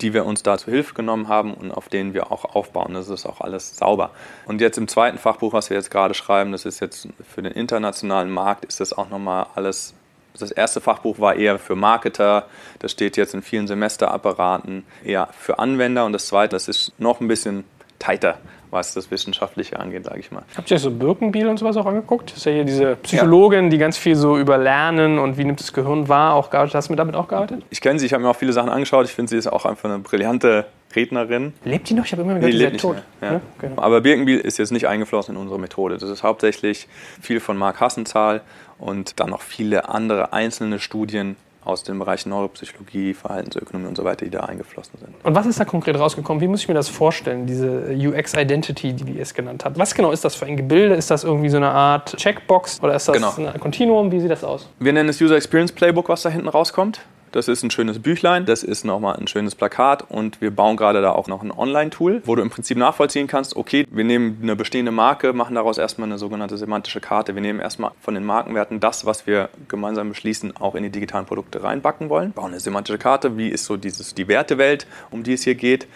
Speaker 2: die wir uns da zu Hilfe genommen haben und auf denen wir auch aufbauen. Das ist auch alles sauber. Und jetzt im zweiten Fachbuch, was wir jetzt gerade schreiben, das ist jetzt für den internationalen Markt, ist das auch nochmal alles. Das erste Fachbuch war eher für Marketer, das steht jetzt in vielen Semesterapparaten eher für Anwender und das zweite, das ist noch ein bisschen tighter was das Wissenschaftliche angeht, sage ich mal.
Speaker 4: Habt ihr euch so Birkenbiel und sowas auch angeguckt? Das ist ja hier diese Psychologin, ja. die ganz viel so über Lernen und wie nimmt das Gehirn wahr auch gearbeitet. Hast du damit auch gearbeitet?
Speaker 2: Ich kenne sie, ich habe mir auch viele Sachen angeschaut. Ich finde, sie ist auch einfach eine brillante Rednerin.
Speaker 4: Lebt die noch? Ich habe immer gehört, nee,
Speaker 2: sie ist tot. Ja. Ja, genau. Aber Birkenbiel ist jetzt nicht eingeflossen in unsere Methode. Das ist hauptsächlich viel von Mark Hassenzahl und dann noch viele andere einzelne Studien, aus den Bereichen Neuropsychologie, Verhaltensökonomie und so weiter, die da eingeflossen sind.
Speaker 4: Und was ist da konkret rausgekommen? Wie muss ich mir das vorstellen, diese UX-Identity, die ihr es genannt habt? Was genau ist das für ein Gebilde? Ist das irgendwie so eine Art Checkbox oder ist das genau. ein Kontinuum? Wie sieht das aus?
Speaker 2: Wir nennen es User Experience Playbook, was da hinten rauskommt. Das ist ein schönes Büchlein, das ist nochmal ein schönes Plakat und wir bauen gerade da auch noch ein Online-Tool, wo du im Prinzip nachvollziehen kannst, okay, wir nehmen eine bestehende Marke, machen daraus erstmal eine sogenannte semantische Karte. Wir nehmen erstmal von den Markenwerten das, was wir gemeinsam beschließen, auch in die digitalen Produkte reinbacken wollen. Bauen eine semantische Karte, wie ist so dieses, die Wertewelt, um die es hier geht.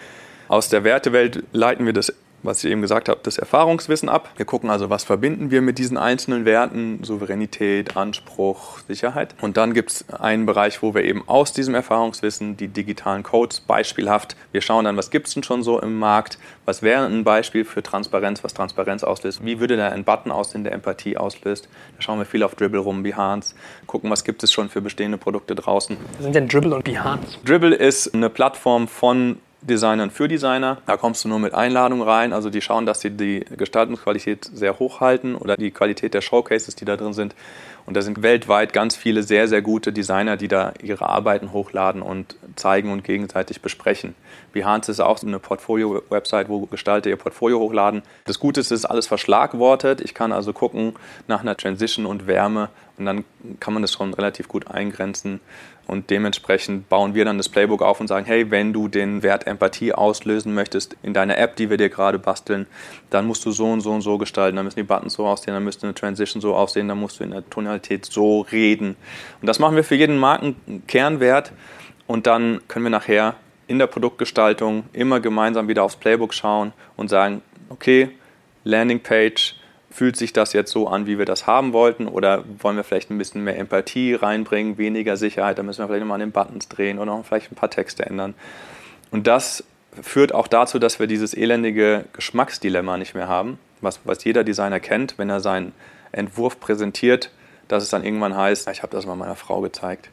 Speaker 2: Aus der Wertewelt leiten wir das was ich eben gesagt habe, das Erfahrungswissen ab. Wir gucken also, was verbinden wir mit diesen einzelnen Werten, Souveränität, Anspruch, Sicherheit. Und dann gibt es einen Bereich, wo wir eben aus diesem Erfahrungswissen die digitalen Codes beispielhaft, wir schauen dann, was gibt es denn schon so im Markt, was wäre ein Beispiel für Transparenz, was Transparenz auslöst, wie würde da ein Button aussehen, der Empathie auslöst. Da schauen wir viel auf Dribble rum, Behance, gucken, was gibt es schon für bestehende Produkte draußen.
Speaker 4: Was sind denn Dribble und Behance?
Speaker 2: Dribble ist eine Plattform von Designern für Designer. Da kommst du nur mit Einladung rein. Also die schauen, dass sie die Gestaltungsqualität sehr hoch halten oder die Qualität der Showcases, die da drin sind. Und da sind weltweit ganz viele sehr, sehr gute Designer, die da ihre Arbeiten hochladen und zeigen und gegenseitig besprechen. Behance ist auch eine Portfolio-Website, wo Gestalter ihr Portfolio hochladen. Das Gute ist, es ist alles verschlagwortet. Ich kann also gucken nach einer Transition und Wärme und dann kann man das schon relativ gut eingrenzen. Und dementsprechend bauen wir dann das Playbook auf und sagen, hey, wenn du den Wert Empathie auslösen möchtest in deiner App, die wir dir gerade basteln, dann musst du so und so und so gestalten. Dann müssen die Buttons so aussehen, dann müsste eine Transition so aussehen, dann musst du in der Tonalität so reden. Und das machen wir für jeden Markenkernwert. Und dann können wir nachher in der Produktgestaltung immer gemeinsam wieder aufs Playbook schauen und sagen, okay, Landingpage, fühlt sich das jetzt so an, wie wir das haben wollten? Oder wollen wir vielleicht ein bisschen mehr Empathie reinbringen, weniger Sicherheit? Da müssen wir vielleicht nochmal an den Buttons drehen oder vielleicht ein paar Texte ändern. Und das führt auch dazu, dass wir dieses elendige Geschmacksdilemma nicht mehr haben, was, was jeder Designer kennt, wenn er seinen Entwurf präsentiert, dass es dann irgendwann heißt, ich habe das mal meiner Frau gezeigt.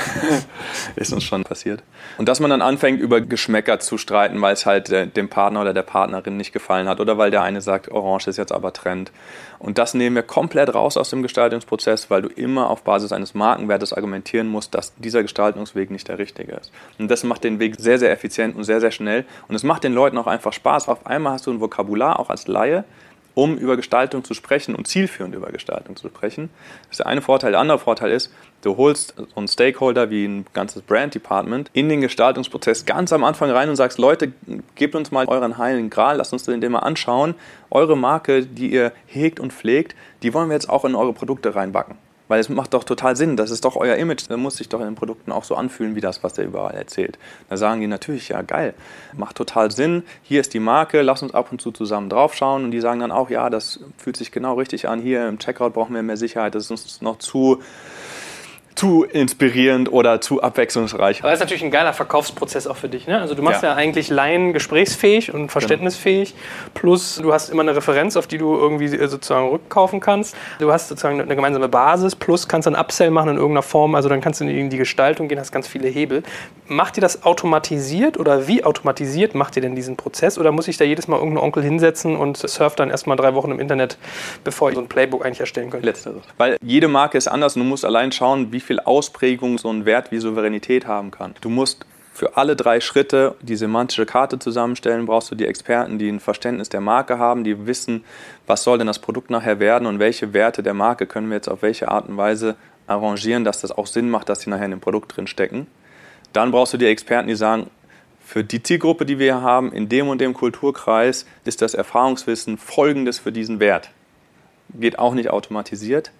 Speaker 2: ist uns schon passiert. Und dass man dann anfängt, über Geschmäcker zu streiten, weil es halt dem Partner oder der Partnerin nicht gefallen hat oder weil der eine sagt, Orange ist jetzt aber Trend. Und das nehmen wir komplett raus aus dem Gestaltungsprozess, weil du immer auf Basis eines Markenwertes argumentieren musst, dass dieser Gestaltungsweg nicht der richtige ist. Und das macht den Weg sehr, sehr effizient und sehr, sehr schnell. Und es macht den Leuten auch einfach Spaß. Auf einmal hast du ein Vokabular, auch als Laie, um über Gestaltung zu sprechen und zielführend über Gestaltung zu sprechen. Das ist der eine Vorteil. Der andere Vorteil ist, du holst so einen Stakeholder wie ein ganzes Brand Department in den Gestaltungsprozess ganz am Anfang rein und sagst, Leute, gebt uns mal euren heiligen Gral, lasst uns den mal anschauen. Eure Marke, die ihr hegt und pflegt, die wollen wir jetzt auch in eure Produkte reinbacken. Weil es macht doch total Sinn, das ist doch euer Image, da muss sich doch in den Produkten auch so anfühlen wie das, was der überall erzählt. Da sagen die natürlich, ja geil, macht total Sinn, hier ist die Marke, lass uns ab und zu zusammen draufschauen. Und die sagen dann auch, ja, das fühlt sich genau richtig an, hier im Checkout brauchen wir mehr Sicherheit, das ist uns noch zu zu inspirierend oder zu abwechslungsreich.
Speaker 4: Aber das ist natürlich ein geiler Verkaufsprozess auch für dich. Ne? Also du machst ja, ja eigentlich Laien gesprächsfähig und verständnisfähig. Genau. Plus du hast immer eine Referenz, auf die du irgendwie sozusagen rückkaufen kannst. Du hast sozusagen eine gemeinsame Basis. Plus kannst dann Upsell machen in irgendeiner Form. Also dann kannst du in die Gestaltung gehen, hast ganz viele Hebel. Macht ihr das automatisiert oder wie automatisiert macht ihr denn diesen Prozess? Oder muss ich da jedes Mal irgendeinen Onkel hinsetzen und surft dann erstmal drei Wochen im Internet, bevor ich so ein Playbook eigentlich erstellen könnte?
Speaker 2: Letzteres. Weil jede Marke ist anders und du musst allein schauen, wie viel Ausprägung so ein Wert wie Souveränität haben kann. Du musst für alle drei Schritte die semantische Karte zusammenstellen, brauchst du die Experten, die ein Verständnis der Marke haben, die wissen, was soll denn das Produkt nachher werden und welche Werte der Marke können wir jetzt auf welche Art und Weise arrangieren, dass das auch Sinn macht, dass sie nachher in dem Produkt drin stecken. Dann brauchst du die Experten, die sagen, für die Zielgruppe, die wir haben, in dem und dem Kulturkreis, ist das Erfahrungswissen folgendes für diesen Wert. Geht auch nicht automatisiert.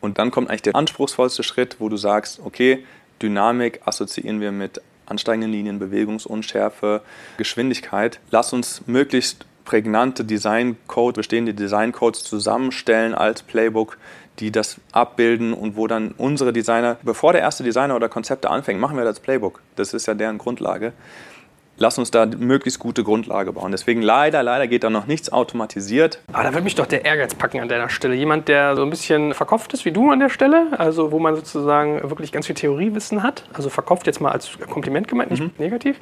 Speaker 2: Und dann kommt eigentlich der anspruchsvollste Schritt, wo du sagst, okay, Dynamik assoziieren wir mit ansteigenden Linien, Bewegungsunschärfe, Geschwindigkeit. Lass uns möglichst prägnante Designcode, bestehende Designcodes zusammenstellen als Playbook, die das abbilden und wo dann unsere Designer, bevor der erste Designer oder Konzepte anfängt, machen wir das Playbook. Das ist ja deren Grundlage lass uns da möglichst gute Grundlage bauen. Deswegen leider, leider geht da noch nichts automatisiert.
Speaker 4: Aber da würde mich doch der Ehrgeiz packen an deiner Stelle. Jemand, der so ein bisschen verkopft ist wie du an der Stelle, also wo man sozusagen wirklich ganz viel Theoriewissen hat. Also verkopft jetzt mal als Kompliment gemeint, nicht mhm. negativ.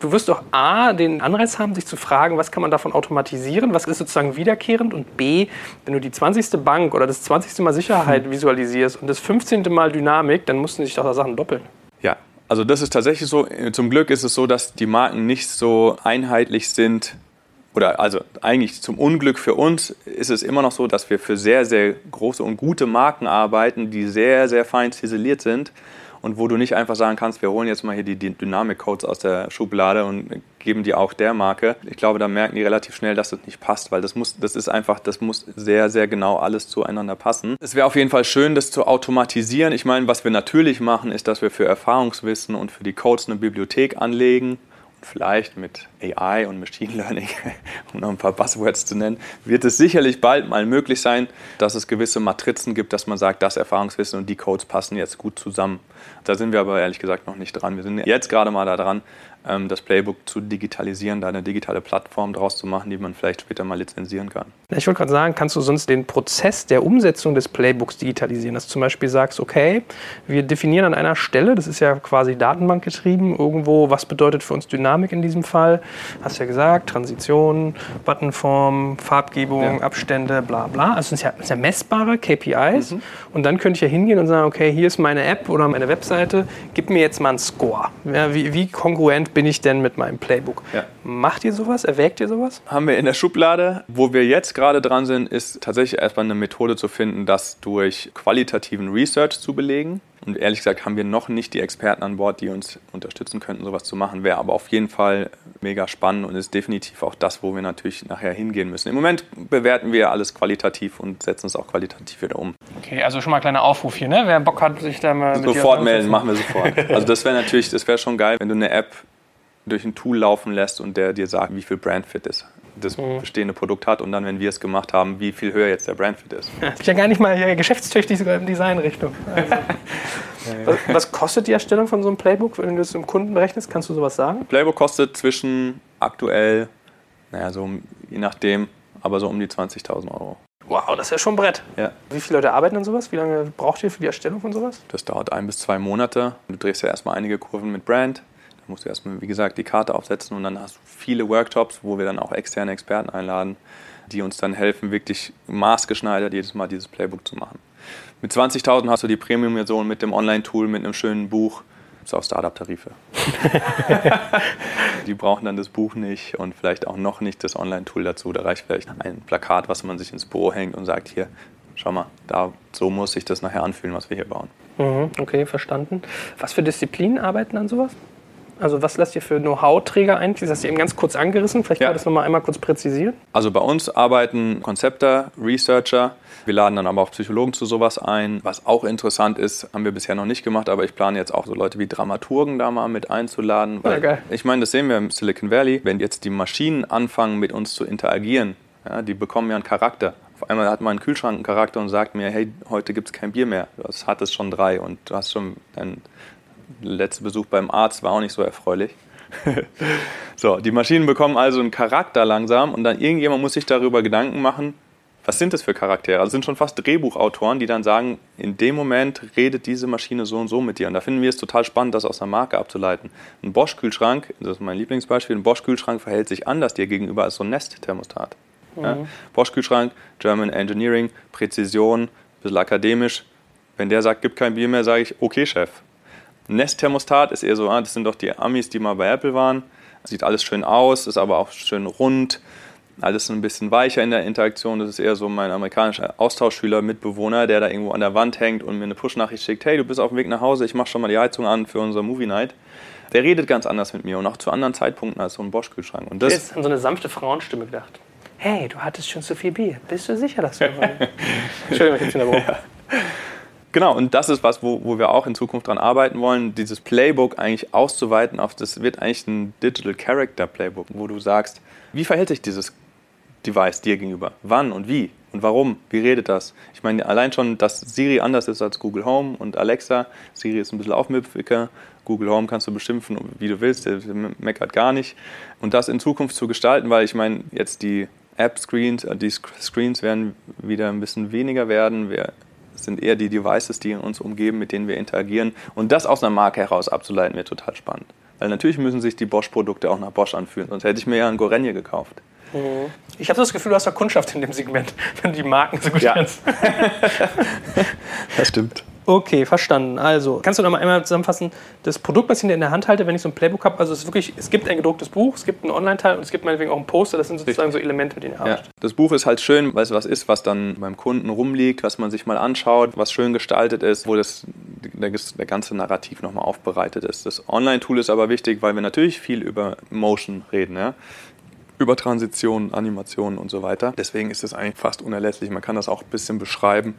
Speaker 4: Du wirst doch A, den Anreiz haben, sich zu fragen, was kann man davon automatisieren, was ist sozusagen wiederkehrend und B, wenn du die 20. Bank oder das 20. Mal Sicherheit mhm. visualisierst und das 15. Mal Dynamik, dann mussten sich doch da Sachen doppeln.
Speaker 2: Ja, also das ist tatsächlich so. Zum Glück ist es so, dass die Marken nicht so einheitlich sind. Oder also eigentlich zum Unglück für uns ist es immer noch so, dass wir für sehr, sehr große und gute Marken arbeiten, die sehr, sehr fein ziseliert sind und wo du nicht einfach sagen kannst, wir holen jetzt mal hier die Dynamik-Codes aus der Schublade und geben die auch der Marke. Ich glaube, da merken die relativ schnell, dass das nicht passt, weil das muss, das ist einfach, das muss sehr, sehr genau alles zueinander passen. Es wäre auf jeden Fall schön, das zu automatisieren. Ich meine, was wir natürlich machen, ist, dass wir für Erfahrungswissen und für die Codes eine Bibliothek anlegen vielleicht mit AI und Machine Learning, um noch ein paar Buzzwords zu nennen, wird es sicherlich bald mal möglich sein, dass es gewisse Matrizen gibt, dass man sagt, das Erfahrungswissen und die Codes passen jetzt gut zusammen. Da sind wir aber ehrlich gesagt noch nicht dran. Wir sind jetzt gerade mal da dran, ähm, das Playbook zu digitalisieren, da eine digitale Plattform draus zu machen, die man vielleicht später mal lizenzieren kann.
Speaker 4: Ich wollte gerade sagen, kannst du sonst den Prozess der Umsetzung des Playbooks digitalisieren? Dass du zum Beispiel sagst, okay, wir definieren an einer Stelle, das ist ja quasi datenbankgetrieben, irgendwo, was bedeutet für uns Dynamik in diesem Fall? Hast ja gesagt, Transition, Buttonform, Farbgebung, ja. Abstände, bla bla. Also das sind ja, ja messbare KPIs. Mhm. Und dann könnte ich ja hingehen und sagen, okay, hier ist meine App oder meine Webseite, gib mir jetzt mal einen Score. Ja, wie, wie kongruent bin ich denn mit meinem Playbook? Macht ihr sowas? Erwägt ihr sowas?
Speaker 2: Haben wir in der Schublade. Wo wir jetzt gerade dran sind, ist tatsächlich erstmal eine Methode zu finden, das durch qualitativen Research zu belegen. Und ehrlich gesagt haben wir noch nicht die Experten an Bord, die uns unterstützen könnten, sowas zu machen. Wäre aber auf jeden Fall mega spannend und ist definitiv auch das, wo wir natürlich nachher hingehen müssen. Im Moment bewerten wir alles qualitativ und setzen es auch qualitativ wieder um.
Speaker 4: Okay, also schon mal ein kleiner Aufruf hier, ne? Wer Bock hat, sich da mal.
Speaker 2: Sofort melden, machen wir sofort. Also das wäre natürlich, das wäre schon geil, wenn du eine App durch ein Tool laufen lässt und der dir sagt, wie viel Brandfit ist das mhm. bestehende Produkt hat und dann, wenn wir es gemacht haben, wie viel höher jetzt der Brandfit ist.
Speaker 4: Ja, ich ja gar nicht mal hier geschäftstüchtig sogar in Designrichtung. Also. was, was, kostet die Erstellung von so einem Playbook, wenn du es im Kunden berechnest? Kannst du sowas sagen?
Speaker 2: Playbook kostet zwischen aktuell, naja, so je nachdem, aber so um die 20.000 Euro.
Speaker 4: Wow, das ist ja schon ein Brett. Ja. Wie viele Leute arbeiten an sowas? Wie lange braucht ihr für die Erstellung von sowas?
Speaker 2: Das dauert ein bis zwei Monate. Du drehst ja erstmal einige Kurven mit Brand, musst du erstmal, wie gesagt, die Karte aufsetzen und dann hast du viele Workshops, wo wir dann auch externe Experten einladen, die uns dann helfen, wirklich maßgeschneidert jedes Mal dieses Playbook zu machen. Mit 20.000 hast du die Premium-Version mit dem Online-Tool, mit einem schönen Buch. Bis auf Startup-Tarife. die brauchen dann das Buch nicht und vielleicht auch noch nicht das Online-Tool dazu. Da reicht vielleicht ein Plakat, was man sich ins Büro hängt und sagt, hier, schau mal, da, so muss sich das nachher anfühlen, was wir hier bauen.
Speaker 4: Mhm, okay, verstanden. Was für Disziplinen arbeiten an sowas? Also was lasst ihr für Know-how-Träger ein? Das hast du eben ganz kurz angerissen. Vielleicht ja. kann das nochmal einmal kurz präzisieren.
Speaker 2: Also bei uns arbeiten Konzepter, Researcher. Wir laden dann aber auch Psychologen zu sowas ein. Was auch interessant ist, haben wir bisher noch nicht gemacht, aber ich plane jetzt auch so Leute wie Dramaturgen da mal mit einzuladen.
Speaker 4: Weil ja, geil.
Speaker 2: Ich meine, das sehen wir im Silicon Valley. Wenn jetzt die Maschinen anfangen, mit uns zu interagieren, ja, die bekommen ja einen Charakter. Auf einmal hat mein Kühlschrank einen Charakter und sagt mir, hey, heute gibt es kein Bier mehr. Du hattest schon drei und du hast schon dein letzte Besuch beim Arzt war auch nicht so erfreulich. so, die Maschinen bekommen also einen Charakter langsam und dann irgendjemand muss sich darüber Gedanken machen, was sind das für Charaktere? Also sind schon fast Drehbuchautoren, die dann sagen, in dem Moment redet diese Maschine so und so mit dir. Und da finden wir es total spannend, das aus einer Marke abzuleiten. Ein Bosch-Kühlschrank, das ist mein Lieblingsbeispiel, ein Bosch-Kühlschrank verhält sich anders dir gegenüber als so ein Nest-Thermostat. Mhm. Ja? Bosch-Kühlschrank, German Engineering, Präzision, ein bisschen akademisch. Wenn der sagt, gib kein Bier mehr, sage ich, okay, Chef. Nest-Thermostat ist eher so, ah, das sind doch die Amis, die mal bei Apple waren. Sieht alles schön aus, ist aber auch schön rund, alles ein bisschen weicher in der Interaktion. Das ist eher so mein amerikanischer Austauschschüler, Mitbewohner, der da irgendwo an der Wand hängt und mir eine Push-Nachricht schickt: Hey, du bist auf dem Weg nach Hause, ich mache schon mal die Heizung an für unser Movie Night. Der redet ganz anders mit mir und auch zu anderen Zeitpunkten als so ein Bosch-Kühlschrank.
Speaker 4: Und das ist an so eine sanfte Frauenstimme gedacht. Hey, du hattest schon zu viel Bier. Bist du sicher, dass du. Entschuldigung, ich bin ja.
Speaker 2: Genau, und das ist was, wo, wo wir auch in Zukunft dran arbeiten wollen, dieses Playbook eigentlich auszuweiten auf, das wird eigentlich ein Digital Character Playbook, wo du sagst, wie verhält sich dieses Device dir gegenüber? Wann und wie? Und warum? Wie redet das? Ich meine, allein schon, dass Siri anders ist als Google Home und Alexa. Siri ist ein bisschen aufmüpfiger. Google Home kannst du beschimpfen, wie du willst. Der meckert gar nicht. Und das in Zukunft zu gestalten, weil ich meine, jetzt die App-Screens, äh, die Screens werden wieder ein bisschen weniger werden. Wir sind eher die Devices, die uns umgeben, mit denen wir interagieren. Und das aus einer Marke heraus abzuleiten, wird total spannend. Weil natürlich müssen sich die Bosch-Produkte auch nach Bosch anfühlen, sonst hätte ich mir ja einen Gorenje gekauft.
Speaker 4: Mhm. Ich habe das Gefühl, du hast da Kundschaft in dem Segment, wenn die Marken so gut
Speaker 2: ja. das stimmt.
Speaker 4: Okay, verstanden. Also, kannst du noch mal einmal zusammenfassen, das Produkt, was ich in der Hand halte, wenn ich so ein Playbook habe, also es wirklich, es gibt ein gedrucktes Buch, es gibt einen Online-Teil und es gibt meinetwegen auch ein Poster, das sind sozusagen so Elemente, mit denen ihr arbeitet.
Speaker 2: Ja. Das Buch ist halt schön, weil es was ist, was dann beim Kunden rumliegt, was man sich mal anschaut, was schön gestaltet ist, wo das, der, der ganze Narrativ nochmal aufbereitet ist. Das Online-Tool ist aber wichtig, weil wir natürlich viel über Motion reden. Ja? über Transitionen, Animationen und so weiter. Deswegen ist es eigentlich fast unerlässlich. Man kann das auch ein bisschen beschreiben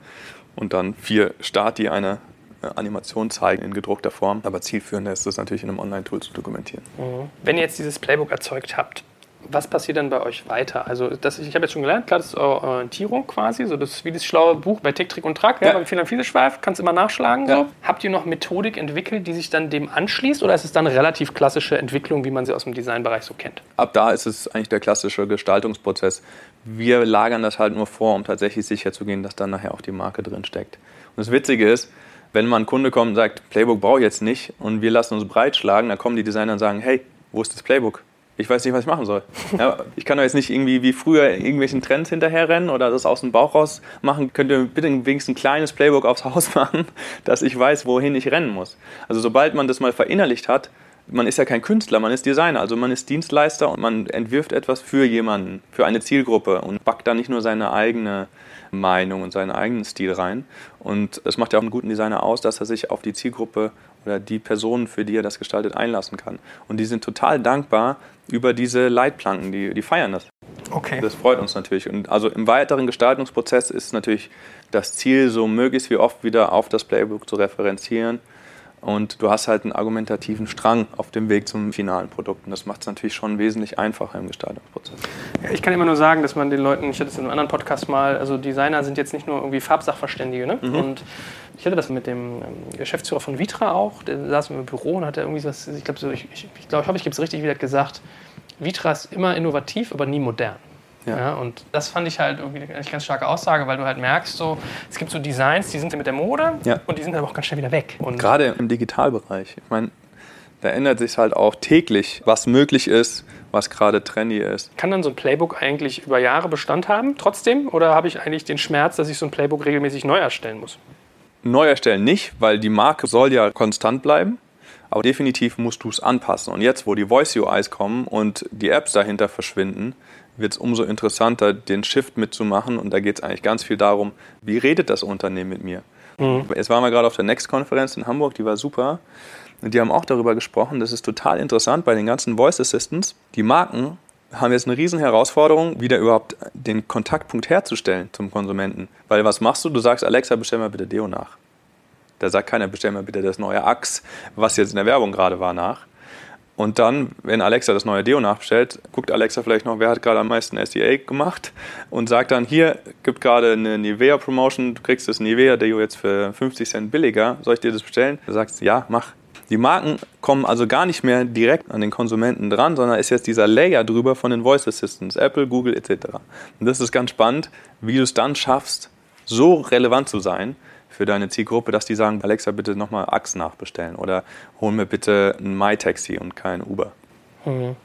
Speaker 2: und dann vier Stati eine äh, Animation zeigen in gedruckter Form. Aber zielführender ist es natürlich in einem Online-Tool zu dokumentieren.
Speaker 4: Mhm. Wenn ihr jetzt dieses Playbook erzeugt habt, was passiert dann bei euch weiter? Also das, ich habe jetzt schon gelernt, klar, das ist Orientierung quasi, so das wie das schlaue Buch bei Tick, Trick und Track, ja, beim Fehler viele Schweif, kannst immer nachschlagen. Ja. So. Habt ihr noch Methodik entwickelt, die sich dann dem anschließt oder ist es dann eine relativ klassische Entwicklung, wie man sie aus dem Designbereich so kennt?
Speaker 2: Ab da ist es eigentlich der klassische Gestaltungsprozess. Wir lagern das halt nur vor, um tatsächlich sicherzugehen, dass dann nachher auch die Marke drin steckt. Und das Witzige ist, wenn mal ein Kunde kommt und sagt, Playbook brauche ich jetzt nicht und wir lassen uns breitschlagen, dann kommen die Designer und sagen, hey, wo ist das Playbook? Ich weiß nicht, was ich machen soll. Ja, ich kann doch jetzt nicht irgendwie wie früher irgendwelchen Trends hinterherrennen oder das aus dem Bauch raus machen. Könnt ihr bitte wenigstens ein kleines Playbook aufs Haus machen, dass ich weiß, wohin ich rennen muss. Also sobald man das mal verinnerlicht hat, man ist ja kein Künstler, man ist Designer, also man ist Dienstleister und man entwirft etwas für jemanden, für eine Zielgruppe und backt da nicht nur seine eigene Meinung und seinen eigenen Stil rein. Und es macht ja auch einen guten Designer aus, dass er sich auf die Zielgruppe oder die Personen, für die er das gestaltet, einlassen kann. Und die sind total dankbar über diese Leitplanken, die, die feiern das.
Speaker 4: Okay.
Speaker 2: Das freut uns natürlich. Und also im weiteren Gestaltungsprozess ist natürlich das Ziel, so möglichst wie oft wieder auf das Playbook zu referenzieren und du hast halt einen argumentativen Strang auf dem Weg zum finalen Produkt. Und das macht es natürlich schon wesentlich einfacher im Gestaltungsprozess.
Speaker 4: Ja, ich kann immer nur sagen, dass man den Leuten, ich hatte es in einem anderen Podcast mal, also Designer sind jetzt nicht nur irgendwie Farbsachverständige. Ne? Mhm. Und ich hatte das mit dem ähm, Geschäftsführer von Vitra auch, der saß im Büro und hat irgendwie was, ich glaube, so, ich, ich, ich, glaub, ich hoffe, ich gebe es richtig, wie er gesagt, Vitra ist immer innovativ, aber nie modern. Ja. ja. und das fand ich halt irgendwie eine ganz starke Aussage, weil du halt merkst, so, es gibt so Designs, die sind mit der Mode ja. und die sind aber auch ganz schnell wieder weg. Und
Speaker 2: Gerade im Digitalbereich. Ich meine, da ändert sich halt auch täglich, was möglich ist, was gerade trendy ist.
Speaker 4: Kann dann so ein Playbook eigentlich über Jahre Bestand haben, trotzdem? Oder habe ich eigentlich den Schmerz, dass ich so ein Playbook regelmäßig neu erstellen muss?
Speaker 2: Neu erstellen nicht, weil die Marke soll ja konstant bleiben. Aber definitiv musst du es anpassen. Und jetzt, wo die Voice UIs kommen und die Apps dahinter verschwinden, wird es umso interessanter, den Shift mitzumachen. Und da geht es eigentlich ganz viel darum, wie redet das Unternehmen mit mir? Mhm. Jetzt waren wir gerade auf der Next-Konferenz in Hamburg, die war super. Und die haben auch darüber gesprochen, das ist total interessant bei den ganzen Voice Assistants. Die Marken haben jetzt eine riesen Herausforderung, wieder überhaupt den Kontaktpunkt herzustellen zum Konsumenten. Weil was machst du? Du sagst, Alexa, bestell mal bitte Deo nach. Da sagt keiner, bestell mal bitte das neue Axe, was jetzt in der Werbung gerade war, nach. Und dann, wenn Alexa das neue Deo nachbestellt, guckt Alexa vielleicht noch, wer hat gerade am meisten SEA gemacht und sagt dann, hier gibt gerade eine Nivea Promotion, du kriegst das Nivea Deo jetzt für 50 Cent billiger, soll ich dir das bestellen? Du sagst, ja, mach. Die Marken kommen also gar nicht mehr direkt an den Konsumenten dran, sondern ist jetzt dieser Layer drüber von den Voice Assistants, Apple, Google etc. Und das ist ganz spannend, wie du es dann schaffst, so relevant zu sein für deine Zielgruppe, dass die sagen, Alexa, bitte nochmal Axe nachbestellen oder hol mir bitte ein MyTaxi und kein Uber.
Speaker 4: Mhm.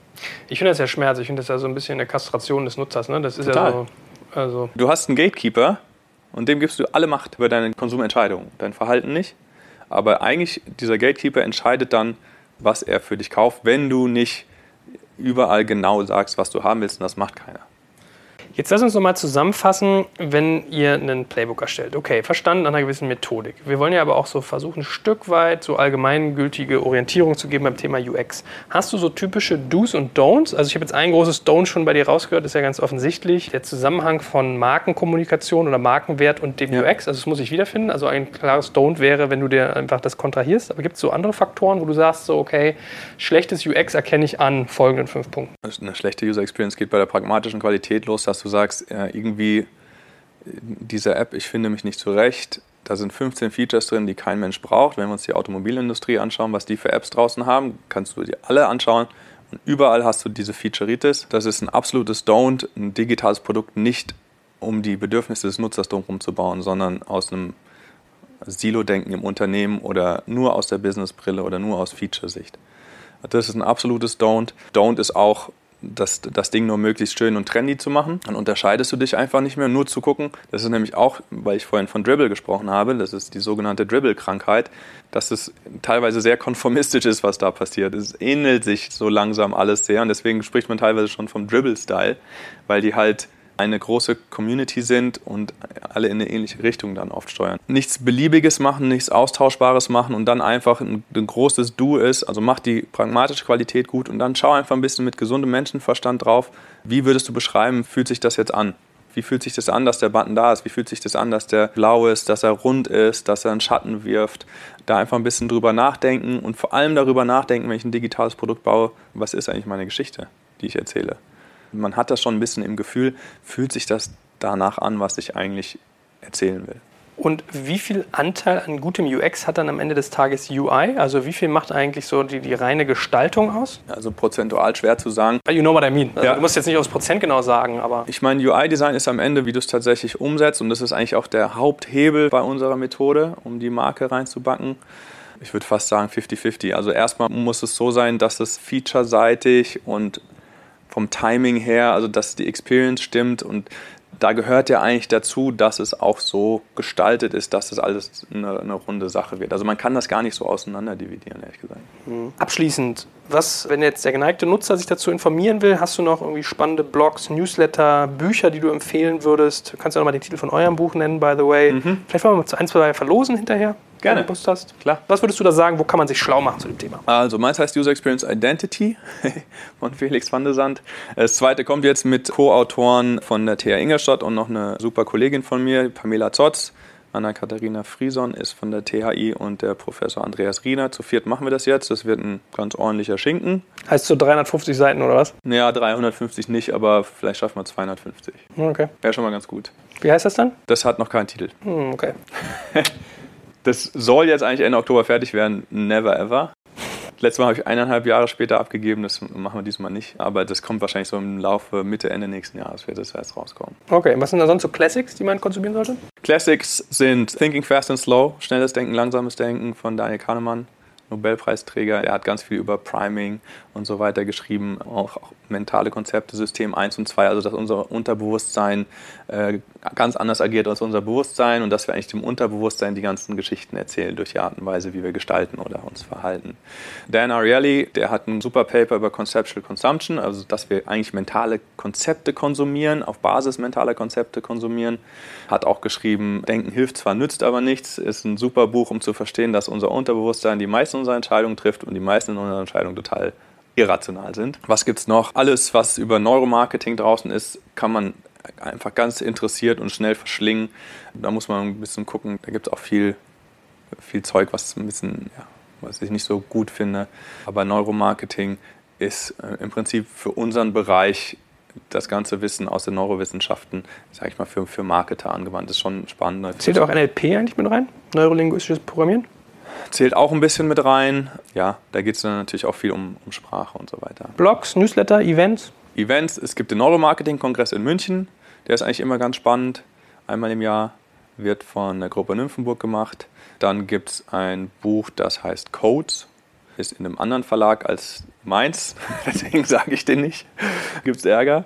Speaker 4: Ich finde das ja schmerzlich. Ich finde das ja so ein bisschen eine Kastration des Nutzers. Ne? Das ist Total. ja so.
Speaker 2: Also du hast einen Gatekeeper und dem gibst du alle Macht über deine Konsumentscheidungen, dein Verhalten nicht. Aber eigentlich, dieser Gatekeeper entscheidet dann, was er für dich kauft, wenn du nicht überall genau sagst, was du haben willst und das macht keiner.
Speaker 4: Jetzt lass uns nochmal zusammenfassen, wenn ihr einen Playbook erstellt. Okay, verstanden an einer gewissen Methodik. Wir wollen ja aber auch so versuchen, ein Stück weit so allgemeingültige Orientierung zu geben beim Thema UX. Hast du so typische Do's und Don'ts? Also ich habe jetzt ein großes Don't schon bei dir rausgehört, ist ja ganz offensichtlich. Der Zusammenhang von Markenkommunikation oder Markenwert und dem ja. UX, also das muss ich wiederfinden. Also ein klares Don't wäre, wenn du dir einfach das kontrahierst. Aber gibt es so andere Faktoren, wo du sagst, so okay, schlechtes UX erkenne ich an folgenden fünf Punkten?
Speaker 2: Eine schlechte User Experience geht bei der pragmatischen Qualität los, dass du du sagst, ja, irgendwie diese App, ich finde mich nicht zurecht, da sind 15 Features drin, die kein Mensch braucht. Wenn wir uns die Automobilindustrie anschauen, was die für Apps draußen haben, kannst du die alle anschauen. Und überall hast du diese Featureitis. Das ist ein absolutes Don't, ein digitales Produkt nicht um die Bedürfnisse des Nutzers drumherum zu bauen, sondern aus einem Silo-Denken im Unternehmen oder nur aus der Businessbrille oder nur aus Feature-Sicht. Das ist ein absolutes Don't. Don't ist auch das, das Ding nur möglichst schön und trendy zu machen. Dann unterscheidest du dich einfach nicht mehr, nur zu gucken. Das ist nämlich auch, weil ich vorhin von Dribble gesprochen habe, das ist die sogenannte Dribble-Krankheit, dass es teilweise sehr konformistisch ist, was da passiert. Es ähnelt sich so langsam alles sehr und deswegen spricht man teilweise schon vom Dribble-Style, weil die halt eine große Community sind und alle in eine ähnliche Richtung dann oft steuern. Nichts Beliebiges machen, nichts Austauschbares machen und dann einfach ein, ein großes Du ist, also mach die pragmatische Qualität gut und dann schau einfach ein bisschen mit gesundem Menschenverstand drauf, wie würdest du beschreiben, fühlt sich das jetzt an? Wie fühlt sich das an, dass der Button da ist? Wie fühlt sich das an, dass der blau ist, dass er rund ist, dass er einen Schatten wirft? Da einfach ein bisschen drüber nachdenken und vor allem darüber nachdenken, wenn ich ein digitales Produkt baue, was ist eigentlich meine Geschichte, die ich erzähle? Man hat das schon ein bisschen im Gefühl, fühlt sich das danach an, was ich eigentlich erzählen will.
Speaker 4: Und wie viel Anteil an gutem UX hat dann am Ende des Tages UI? Also wie viel macht eigentlich so die, die reine Gestaltung aus?
Speaker 2: Also prozentual schwer zu sagen.
Speaker 4: You know what I mean. Also ja. Du musst jetzt nicht aus Prozent genau sagen, aber...
Speaker 2: Ich meine, UI-Design ist am Ende, wie du es tatsächlich umsetzt und das ist eigentlich auch der Haupthebel bei unserer Methode, um die Marke reinzubacken. Ich würde fast sagen 50-50. Also erstmal muss es so sein, dass es featureseitig und vom Timing her, also dass die Experience stimmt und da gehört ja eigentlich dazu, dass es auch so gestaltet ist, dass das alles eine, eine runde Sache wird. Also man kann das gar nicht so auseinander dividieren, ehrlich gesagt.
Speaker 4: Mhm. Abschließend, was, wenn jetzt der geneigte Nutzer sich dazu informieren will, hast du noch irgendwie spannende Blogs, Newsletter, Bücher, die du empfehlen würdest? Du kannst ja nochmal den Titel von eurem Buch nennen, by the way. Mhm. Vielleicht wollen wir mal ein, zwei verlosen hinterher.
Speaker 2: Gerne.
Speaker 4: Lust hast. Klar. Was würdest du da sagen, wo kann man sich schlau machen zu dem Thema?
Speaker 2: Also meins heißt User Experience Identity von Felix van der Sand. Das zweite kommt jetzt mit Co-Autoren von der TH Ingolstadt und noch eine super Kollegin von mir, Pamela Zotz. Anna-Katharina Frieson ist von der THI und der Professor Andreas Riener. Zu viert machen wir das jetzt. Das wird ein ganz ordentlicher Schinken.
Speaker 4: Heißt so 350 Seiten oder was?
Speaker 2: Ja, 350 nicht, aber vielleicht schaffen wir 250.
Speaker 4: Okay.
Speaker 2: Wäre schon mal ganz gut.
Speaker 4: Wie heißt das dann?
Speaker 2: Das hat noch keinen Titel.
Speaker 4: Hm, okay.
Speaker 2: Das soll jetzt eigentlich Ende Oktober fertig werden. Never ever. Letztes Mal habe ich eineinhalb Jahre später abgegeben, das machen wir diesmal nicht. Aber das kommt wahrscheinlich so im Laufe Mitte, Ende nächsten Jahres wird das erst rauskommen.
Speaker 4: Okay, was sind da sonst so Classics, die man konsumieren sollte?
Speaker 2: Classics sind Thinking Fast and Slow, schnelles Denken, langsames Denken von Daniel Kahnemann. Nobelpreisträger. Er hat ganz viel über Priming und so weiter geschrieben, auch, auch mentale Konzepte, System 1 und 2, also dass unser Unterbewusstsein äh, ganz anders agiert als unser Bewusstsein und dass wir eigentlich dem Unterbewusstsein die ganzen Geschichten erzählen durch die Art und Weise, wie wir gestalten oder uns verhalten. Dan Ariely, der hat ein super Paper über Conceptual Consumption, also dass wir eigentlich mentale Konzepte konsumieren, auf Basis mentaler Konzepte konsumieren, hat auch geschrieben, Denken hilft zwar, nützt aber nichts, ist ein super Buch, um zu verstehen, dass unser Unterbewusstsein die meisten unserer Entscheidungen trifft und die meisten unserer Entscheidungen total irrational sind. Was gibt es noch? Alles, was über Neuromarketing draußen ist, kann man einfach ganz interessiert und schnell verschlingen. Da muss man ein bisschen gucken. Da gibt es auch viel, viel Zeug, was ein bisschen, ja, was ich nicht so gut finde. Aber Neuromarketing ist äh, im Prinzip für unseren Bereich das ganze Wissen aus den Neurowissenschaften, sage ich mal, für, für Marketer angewandt. Das ist schon spannend.
Speaker 4: Zählt auch NLP eigentlich mit rein? Neurolinguistisches Programmieren?
Speaker 2: Zählt auch ein bisschen mit rein. Ja, da geht es dann natürlich auch viel um, um Sprache und so weiter.
Speaker 4: Blogs, Newsletter, Events?
Speaker 2: Events. Es gibt den Neuromarketing-Kongress in München. Der ist eigentlich immer ganz spannend. Einmal im Jahr wird von der Gruppe Nymphenburg gemacht. Dann gibt es ein Buch, das heißt Codes. Ist in einem anderen Verlag als meins. Deswegen sage ich den nicht. gibt es Ärger.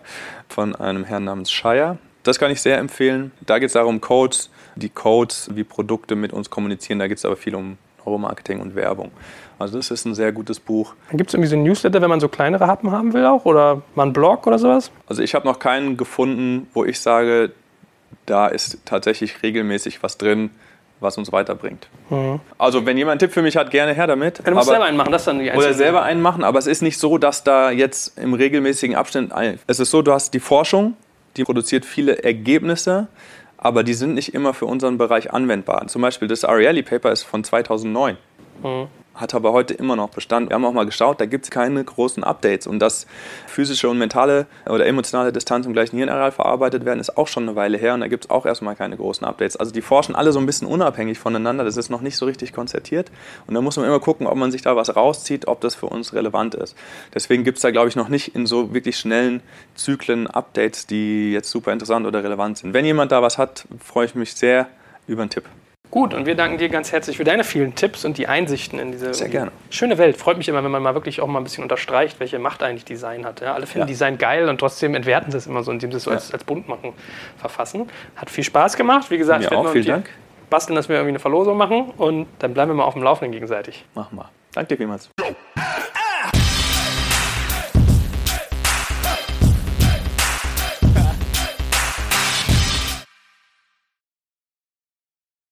Speaker 2: Von einem Herrn namens Shire. Das kann ich sehr empfehlen. Da geht es darum, Codes, die Codes, wie Produkte mit uns kommunizieren. Da geht es aber viel um Neuromarketing und Werbung. Also das ist ein sehr gutes Buch.
Speaker 4: Gibt es irgendwie so ein Newsletter, wenn man so kleinere Happen haben will auch? Oder mal einen Blog oder sowas?
Speaker 2: Also ich habe noch keinen gefunden, wo ich sage, da ist tatsächlich regelmäßig was drin, was uns weiterbringt. Mhm. Also wenn jemand einen Tipp für mich hat, gerne her damit.
Speaker 4: Ja, du musst aber, selber einen machen, das dann die
Speaker 2: Oder selber einen machen, aber es ist nicht so, dass da jetzt im regelmäßigen Abstand... Es ist so, du hast die Forschung, die produziert viele Ergebnisse, aber die sind nicht immer für unseren Bereich anwendbar. Zum Beispiel das Ariely Paper ist von 2009. Mhm hat aber heute immer noch Bestand. Wir haben auch mal geschaut, da gibt es keine großen Updates. Und dass physische und mentale oder emotionale Distanz im gleichen Hirnareal verarbeitet werden, ist auch schon eine Weile her und da gibt es auch erstmal keine großen Updates. Also die forschen alle so ein bisschen unabhängig voneinander, das ist noch nicht so richtig konzertiert. Und da muss man immer gucken, ob man sich da was rauszieht, ob das für uns relevant ist. Deswegen gibt es da, glaube ich, noch nicht in so wirklich schnellen Zyklen Updates, die jetzt super interessant oder relevant sind. Wenn jemand da was hat, freue ich mich sehr über einen Tipp.
Speaker 4: Gut, und wir danken dir ganz herzlich für deine vielen Tipps und die Einsichten in diese schöne Welt. Freut mich immer, wenn man mal wirklich auch mal ein bisschen unterstreicht, welche Macht eigentlich Design hat. Ja, alle finden ja. Design geil und trotzdem entwerten sie es immer so, indem sie es so ja. als, als bunt machen, verfassen. Hat viel Spaß gemacht. Wie gesagt,
Speaker 2: mir auch, vielen Dank.
Speaker 4: basteln, dass wir irgendwie eine Verlosung machen und dann bleiben wir mal auf dem Laufenden gegenseitig.
Speaker 2: Machen wir. Danke dir vielmals.